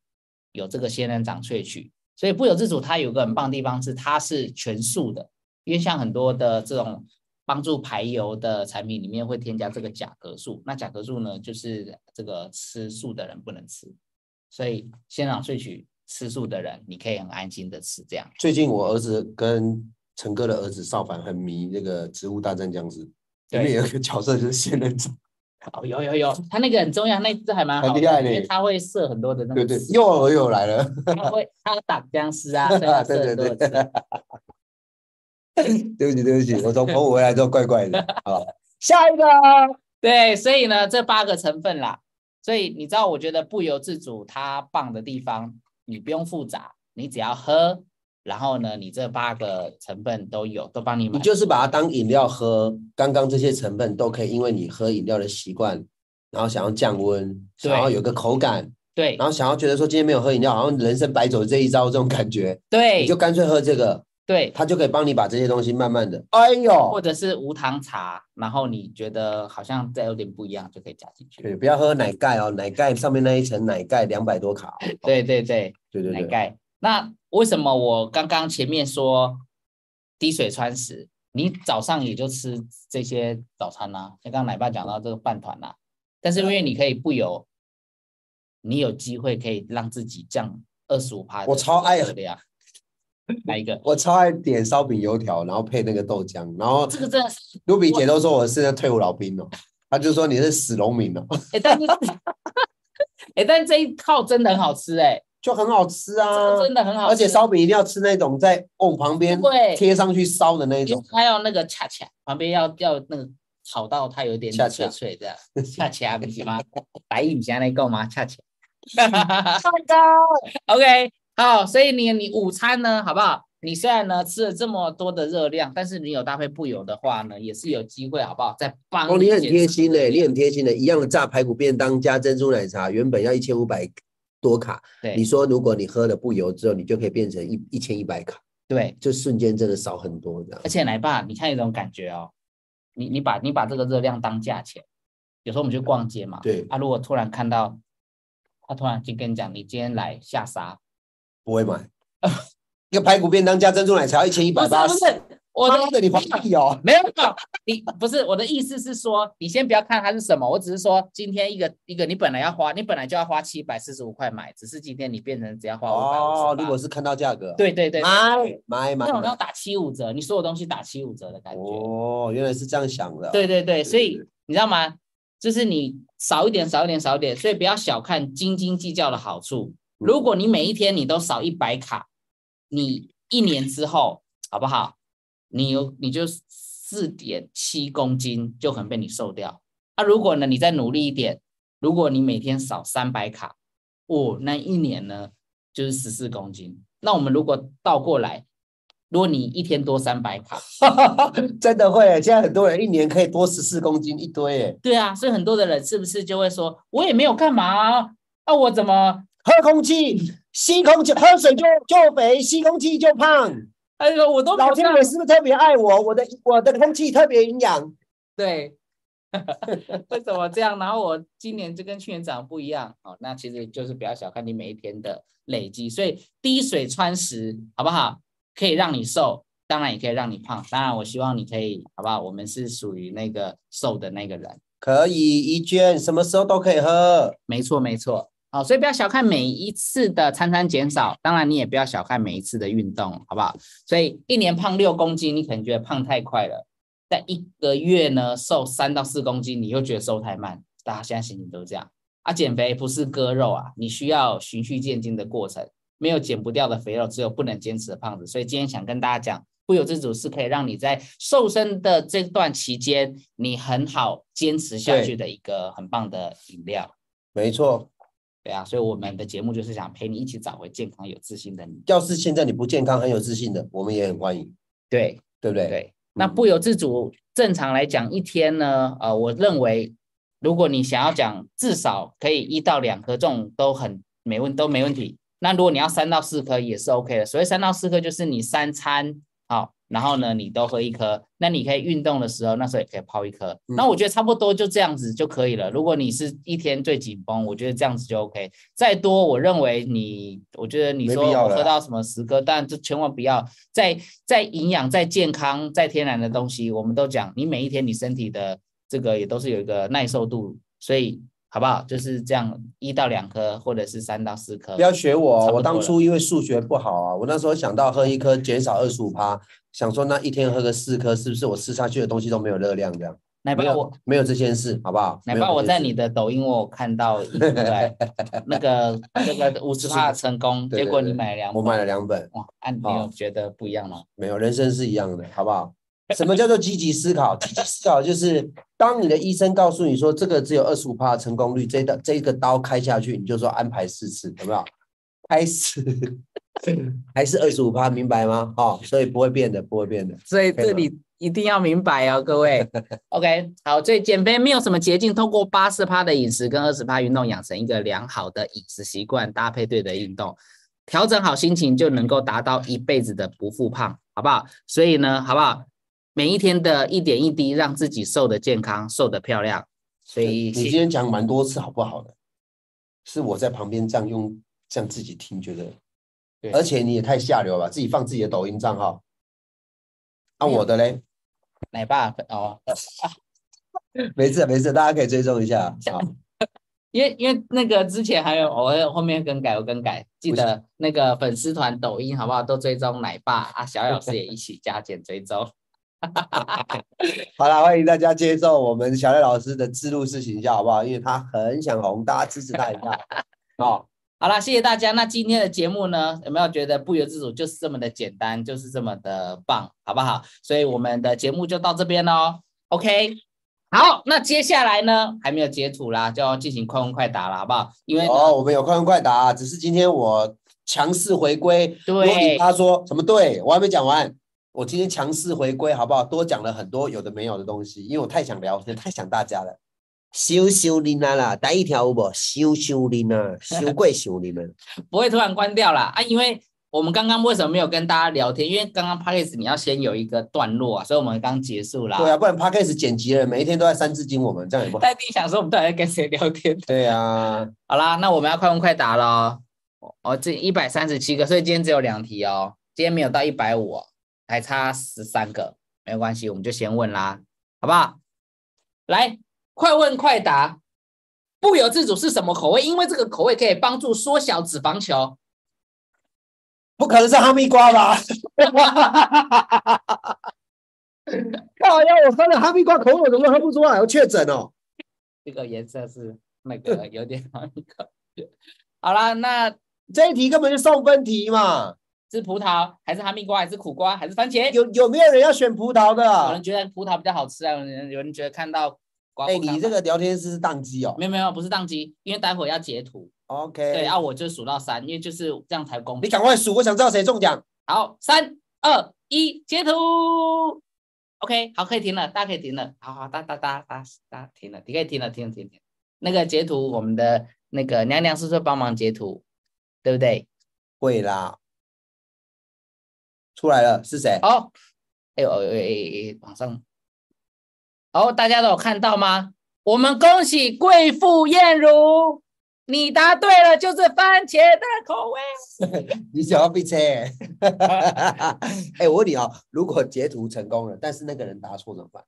有这个仙人掌萃取。所以不由自主它有个很棒的地方是它是全素的，因为像很多的这种帮助排油的产品里面会添加这个甲壳素，那甲壳素呢就是这个吃素的人不能吃，所以仙人掌萃取吃素的人你可以很安心的吃这样。最近我儿子跟陈哥的儿子少凡很迷那个《植物大战僵尸》，里面有一个角色就是仙人掌。哦，有有有，他那个很重要，那只还蛮好，因为他会射很多的那个。对对，幼儿又来了。他会，他打僵尸啊，对对对。对不起对不起，我从澎湖回来之后怪怪的。好，下一个。对，所以呢，这八个成分啦，所以你知道，我觉得不由自主它棒的地方，你不用复杂，你只要喝。然后呢，你这八个成分都有，都帮你买。你就是把它当饮料喝，刚刚这些成分都可以，因为你喝饮料的习惯，然后想要降温，想要有个口感，对，然后想要觉得说今天没有喝饮料，好像人生白走这一招这种感觉，对，你就干脆喝这个，对，它就可以帮你把这些东西慢慢的，哎呦，或者是无糖茶，然后你觉得好像再有点不一样，就可以加进去。对，不要喝奶盖哦，奶盖上面那一层奶盖两百多卡。对对对对对，奶盖。那为什么我刚刚前面说滴水穿石？你早上也就吃这些早餐呐？像刚刚奶爸讲到这个饭团呐，但是因为你可以不油，你有机会可以让自己降二十五趴。我超爱的呀，哪一个？我超爱点烧饼油条，然后配那个豆浆，然后这个真的是卢比姐都说我是那退伍老兵哦，她就说你是死农民哦。哎，但是哎，但这一套真的很好吃哎。就很好吃啊，真的很好，而且烧饼一定要吃那种在瓮旁边贴上去烧的那种，它要那个恰恰旁边要要那个炒到它有点脆脆的，恰恰不行吗？白影现在够吗？恰恰，蛋糕，OK，好，所以你你午餐呢，好不好？你虽然呢吃了这么多的热量，但是你有搭配不油的话呢，也是有机会，好不好？再帮哦，你很贴心嘞，你很贴心的，一样的炸排骨便当加珍珠奶茶，原本要一千五百。多卡，对，你说如果你喝了不油之后，你就可以变成一一千一百卡，对，就瞬间真的少很多这样。而且奶爸，你看一种感觉哦，你你把你把这个热量当价钱，有时候我们去逛街嘛，对，他如果突然看到，他突然就跟你讲，你今天来下沙，不会买，一个排骨便当加珍珠奶茶一千一百八十。我的你放屁哦！没有，你不是我的意思是说，你先不要看它是什么，我只是说今天一个一个你本来要花，你本来就要花七百四十五块买，只是今天你变成只要花五百哦，如果是看到价格，对对对，买买买，那种要打七五折，你所有东西打七五折的感觉。哦，原来是这样想的。对对对，所以你知道吗？就是你少一点少一点少一点，所以不要小看斤斤计较的好处。如果你每一天你都少一百卡，你一年之后好不好？你有你就四点七公斤就可能被你瘦掉，啊，如果呢你再努力一点，如果你每天少三百卡，哦，那一年呢就是十四公斤。那我们如果倒过来，如果你一天多三百卡，真的会耶，现在很多人一年可以多十四公斤一堆耶，对啊，所以很多的人是不是就会说，我也没有干嘛啊，啊我怎么喝空气、吸空气、喝水就就肥，吸空气就胖。哎呦我都老天干爷是不是特别爱我？我的我的空气特别营养。对，为什么这样？然后我今年就跟去年长得不一样哦，那其实就是不要小看你每一天的累积，所以滴水穿石，好不好？可以让你瘦，当然也可以让你胖。当然，我希望你可以，好不好？我们是属于那个瘦的那个人，可以一娟，什么时候都可以喝。没错，没错。好，所以不要小看每一次的餐餐减少，当然你也不要小看每一次的运动，好不好？所以一年胖六公斤，你可能觉得胖太快了。但一个月呢，瘦三到四公斤，你又觉得瘦太慢。大家现在心情都这样啊，减肥不是割肉啊，你需要循序渐进的过程，没有减不掉的肥肉，只有不能坚持的胖子。所以今天想跟大家讲，不由自主是可以让你在瘦身的这段期间，你很好坚持下去的一个很棒的饮料。没错，对啊，所以我们的节目就是想陪你一起找回健康有自信的你。要是现在你不健康、很有自信的，我们也很欢迎，对对不对？对，那嗯不由自主，正常来讲，一天呢，呃，我认为，如果你想要讲至少可以一到两颗，这种都很没问都没问题。那如果你要三到四颗也是 OK 的。所谓三到四颗，就是你三餐好，然后呢你都喝一颗，那你可以运动的时候，那时候也可以泡一颗。嗯那我觉得差不多就这样子就可以了。如果你是一天最紧绷，我觉得这样子就 OK。再多，我认为你，我觉得你没说喝到什么十颗，但就千万不要再再营养、再健康、再天然的东西，我们都讲，你每一天你身体的这个也都是有一个耐受度，所以好不好？就是这样，一到两颗，或者是三到四颗。不要学我我当初因为数学不好啊，我那时候想到喝一颗减少二十五趴，想说那一天喝个四颗，是不是我吃下去的东西都没有热量这样？奶爸，没有我没有这件事，好不好？奶爸，我在你的抖音我有看到一个 那个那个五十趴的成功，对对结果你对买了两本，我买了两本，哇，啊，你好有觉得不一样吗？没有，人生是一样的，好不好？什么叫做积极思考？积极思考就是当你的医生告诉你说这个只有二十五帕的成功率，这刀这个刀开下去，你就说安排四次，有没有？开始 还是二十五趴，明白吗？哦，所以不会变的，不会变的。所以这里一定要明白哦，各位。OK，好，所以减肥没有什么捷径，通过八十趴的饮食跟二十趴运动，养成一个良好的饮食习惯，搭配对的运动，调整好心情，就能够达到一辈子的不复胖，好不好？所以呢，好不好？每一天的一点一滴，让自己瘦的健康，瘦的漂亮。所以你今天讲蛮多次，好不好的？是我在旁边这样用，这样自己听，觉得对，而且你也太下流了吧，自己放自己的抖音账号，按、我的嘞，奶爸哦，没事没事，大家可以追踪一下。好，因为因为那个之前还有我会后面更改，我更改，记得那个粉丝团、抖音好不好？都追踪奶爸啊，小老师也一起加减追踪。好了，欢迎大家接受我们小赖老师的自录式形象，好不好？因为他很想红，大家支持他一下。哦，好了，谢谢大家。那今天的节目呢，有没有觉得不由自主就是这么的简单，就是这么的棒，好不好？所以我们的节目就到这边喽。OK，好，那接下来呢还没有截图啦，就要进行快问快答了，好不好？因为哦，我们有快问快答，只是今天我强势回归。对他说什么对我还没讲完，我今天强势回归，好不好？多讲了很多有的没有的东西，因为我太想聊天，太想大家了。羞羞恁啊啦，第一条有无？羞羞恁啊，羞贵羞你们。不会突然关掉啦啊，因为我们刚刚为什么没有跟大家聊天？因为刚刚 p a c k a g e 你要先有一个段落啊，所以我们刚结束啦。对啊，不然 podcast 剪辑了，每一天都在三字经我们，这样也不好。但一想说我们到底在跟谁聊天？对啊，好啦，那我们要快问快答喽。哦，这一百三十七个，所以今天只有两题哦，今天没有到一百五，还差十三个，没有关系，我们就先问啦，好不好？来，快问快答，不由自主是什么口味？因为这个口味可以帮助缩小脂肪球。不可能是哈密瓜吧？靠呀！我喝了哈密瓜口味，我怎么喝不出来？我确诊哦。这个颜色是那个有点哈密瓜。好啦，那这一题根本就送分题嘛。是葡萄还是哈密瓜还是苦瓜还是番茄？有有没有人要选葡萄的啊？有人觉得葡萄比较好吃啊，有人有人觉得看到哎，你这个聊天室是宕机哦没有没有不是宕机，因为待会要截图，？OK，对，啊，我就数到三，因为就是这样才公平你平。赶快数，我想知道谁中奖。好，三二一，截图。OK，好，可以停了，大家可以停了。好好，大大大大大停了，你可以停了，停了停了停了。那个截图，我们的那个娘娘是不是会帮忙截图？对不对？会啦，出来了，是谁？好，哎呦哎哎哎哎，往上。好，大家都有看到吗？我们恭喜贵妇燕如，你答对了，就是番茄的口味。你想要被车？哎，我问你啊，如果截图成功了，但是那个人答错怎么办？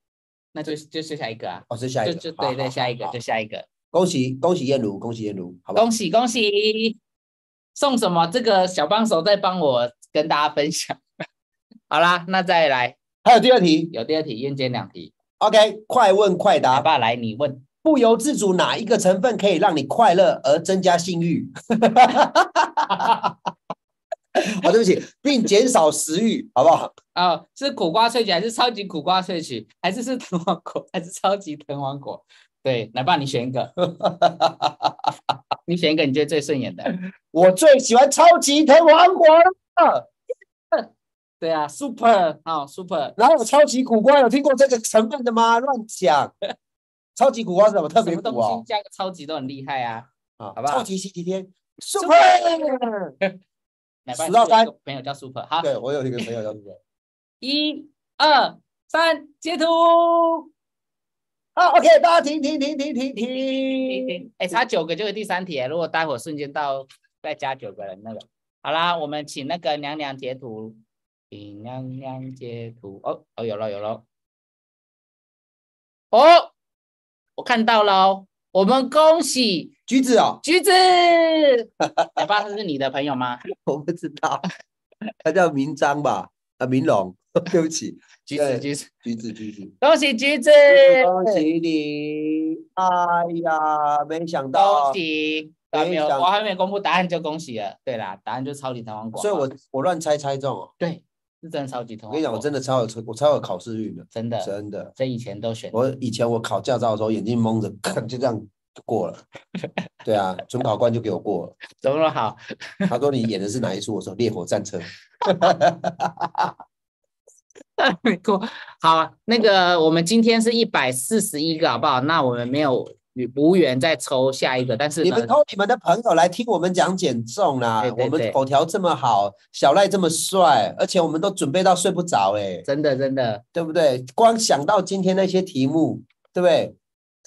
那就就是下一个啊，哦，是下一就个，就对对，下一个就下一个。恭喜恭喜燕如，恭喜燕如，好吧恭？喜恭喜！送什么？这个小帮手在帮我跟大家分享。好啦，那再来，还有第二题有第二题，燕间两题，，OK，快问快来答，吧，来你问。不由自主哪一个成分可以让你快乐而增加性欲？好，对不起，并减少食欲，好不好？哦，是苦瓜萃取还是超级苦瓜萃取，还是是藤黄果，还是超级藤黄果？对，来吧，你选一个，你选一个你觉得最顺眼的。我最喜欢超级藤黄果了。对啊，super 哦，super，哪有超级苦瓜？有听过这个成分的吗？乱讲！超级苦瓜是什么特什么东别苦哦西？加个超级都很厉害啊。啊，好不好超级星期天 super。来吧，数到三朋友叫 super，好，对我有一个朋友叫 super。一二三，截图。好，OK，大家停停停停停停哎，差九个就是第三题，如果待会儿瞬间到再加九个人那个，好啦，我们请那个娘娘截图，请娘娘截图，哦哦，有了有了，哦，我看到了哦，我们恭喜橘子哦，橘子，来吧，他是你的朋友吗？我不知道，他叫明章吧？啊，明龙，对不起，橘子橘子，橘子橘子。恭喜橘子，恭喜你！哎呀，没想到恭，喜，还没有，我还没公布答案就恭喜了，对啦，答案就超级弹簧果，所以我我乱猜猜中哦。对，是真的超级痛，我跟你讲，我真的超有我超有考试运的，真的，真的。这以前都选我以前我考驾照的时候，眼睛蒙着，就这样就过了。对啊，准考官就给我过了。怎么好？他说你演的是哪一出？我说《烈火战车》。没过好，那个我们今天是一百四十一个，好不好？那我们没有无缘再抽下一个，但是你们，偷你们的朋友来听我们讲减重啦。对对我们口条这么好，小赖这么帅，而且我们都准备到睡不着哎、真的真的，对不对？光想到今天那些题目，对不对？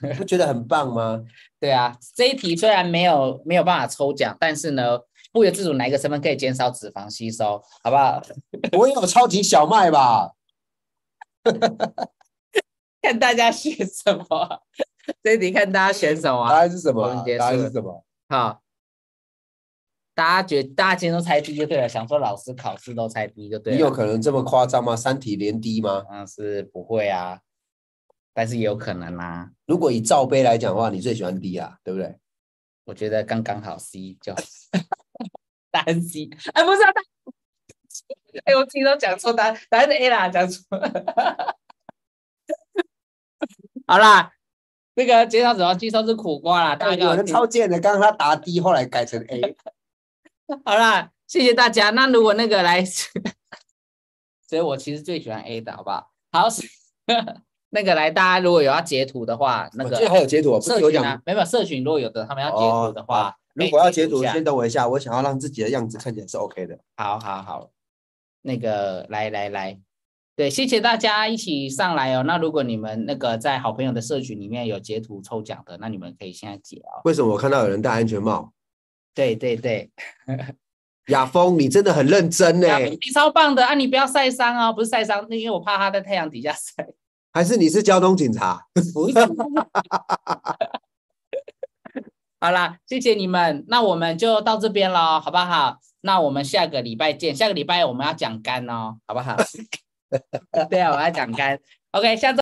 你不觉得很棒吗？对啊，这一题虽然没有没有办法抽奖，但是呢，不由自主哪一个成分可以减少脂肪吸收，好不好？我也有超级小麦吧？看大家选什么，这一题看大家选什么答啊。案是什么答案是什么？好，大家觉大家今天都猜低就对了，想说老师考试都猜 D 就对你。有可能这么夸张吗？三题连 D 吗？那，是不会啊，但是也有可能啊。如果以罩杯来讲的话，你最喜欢 D 啊，对不对？我觉得刚刚好 C 就好 答案 C，哎，不是啊，答哎，我自己都讲错答案，答案是 A 啦，讲错了。好啦，这个减少脂肪吸收是苦瓜啦，大家有人听超贱的，刚刚他答 D，后来改成 A。好啦，谢谢大家。那如果那个来，所以我其实最喜欢 A 的，好不好？好，那个来，大家如果有要截图的话，那我个今天还有截图，不是有讲社群啊，没有社群，如果有的他们要截图的话，哦如果要截图，先等我一下，我想要让自己的样子看起来是 OK 的。好好好，那个来来来，对，谢谢大家一起上来哦。那如果你们那个在好朋友的社群里面有截图抽奖的，那你们可以现在截哦。为什么我看到有人戴安全帽？对对对，雅峰，你真的很认真呢，啊你超棒的啊！你不要晒伤哦，不是晒伤，那因为我怕他在太阳底下晒。还是你是交通警察？不是。好啦，谢谢你们，那我们就到这边了，好不好？那我们下个礼拜见，下个礼拜我们要讲肝哦，好不好？对啊，我要讲干。OK，下周。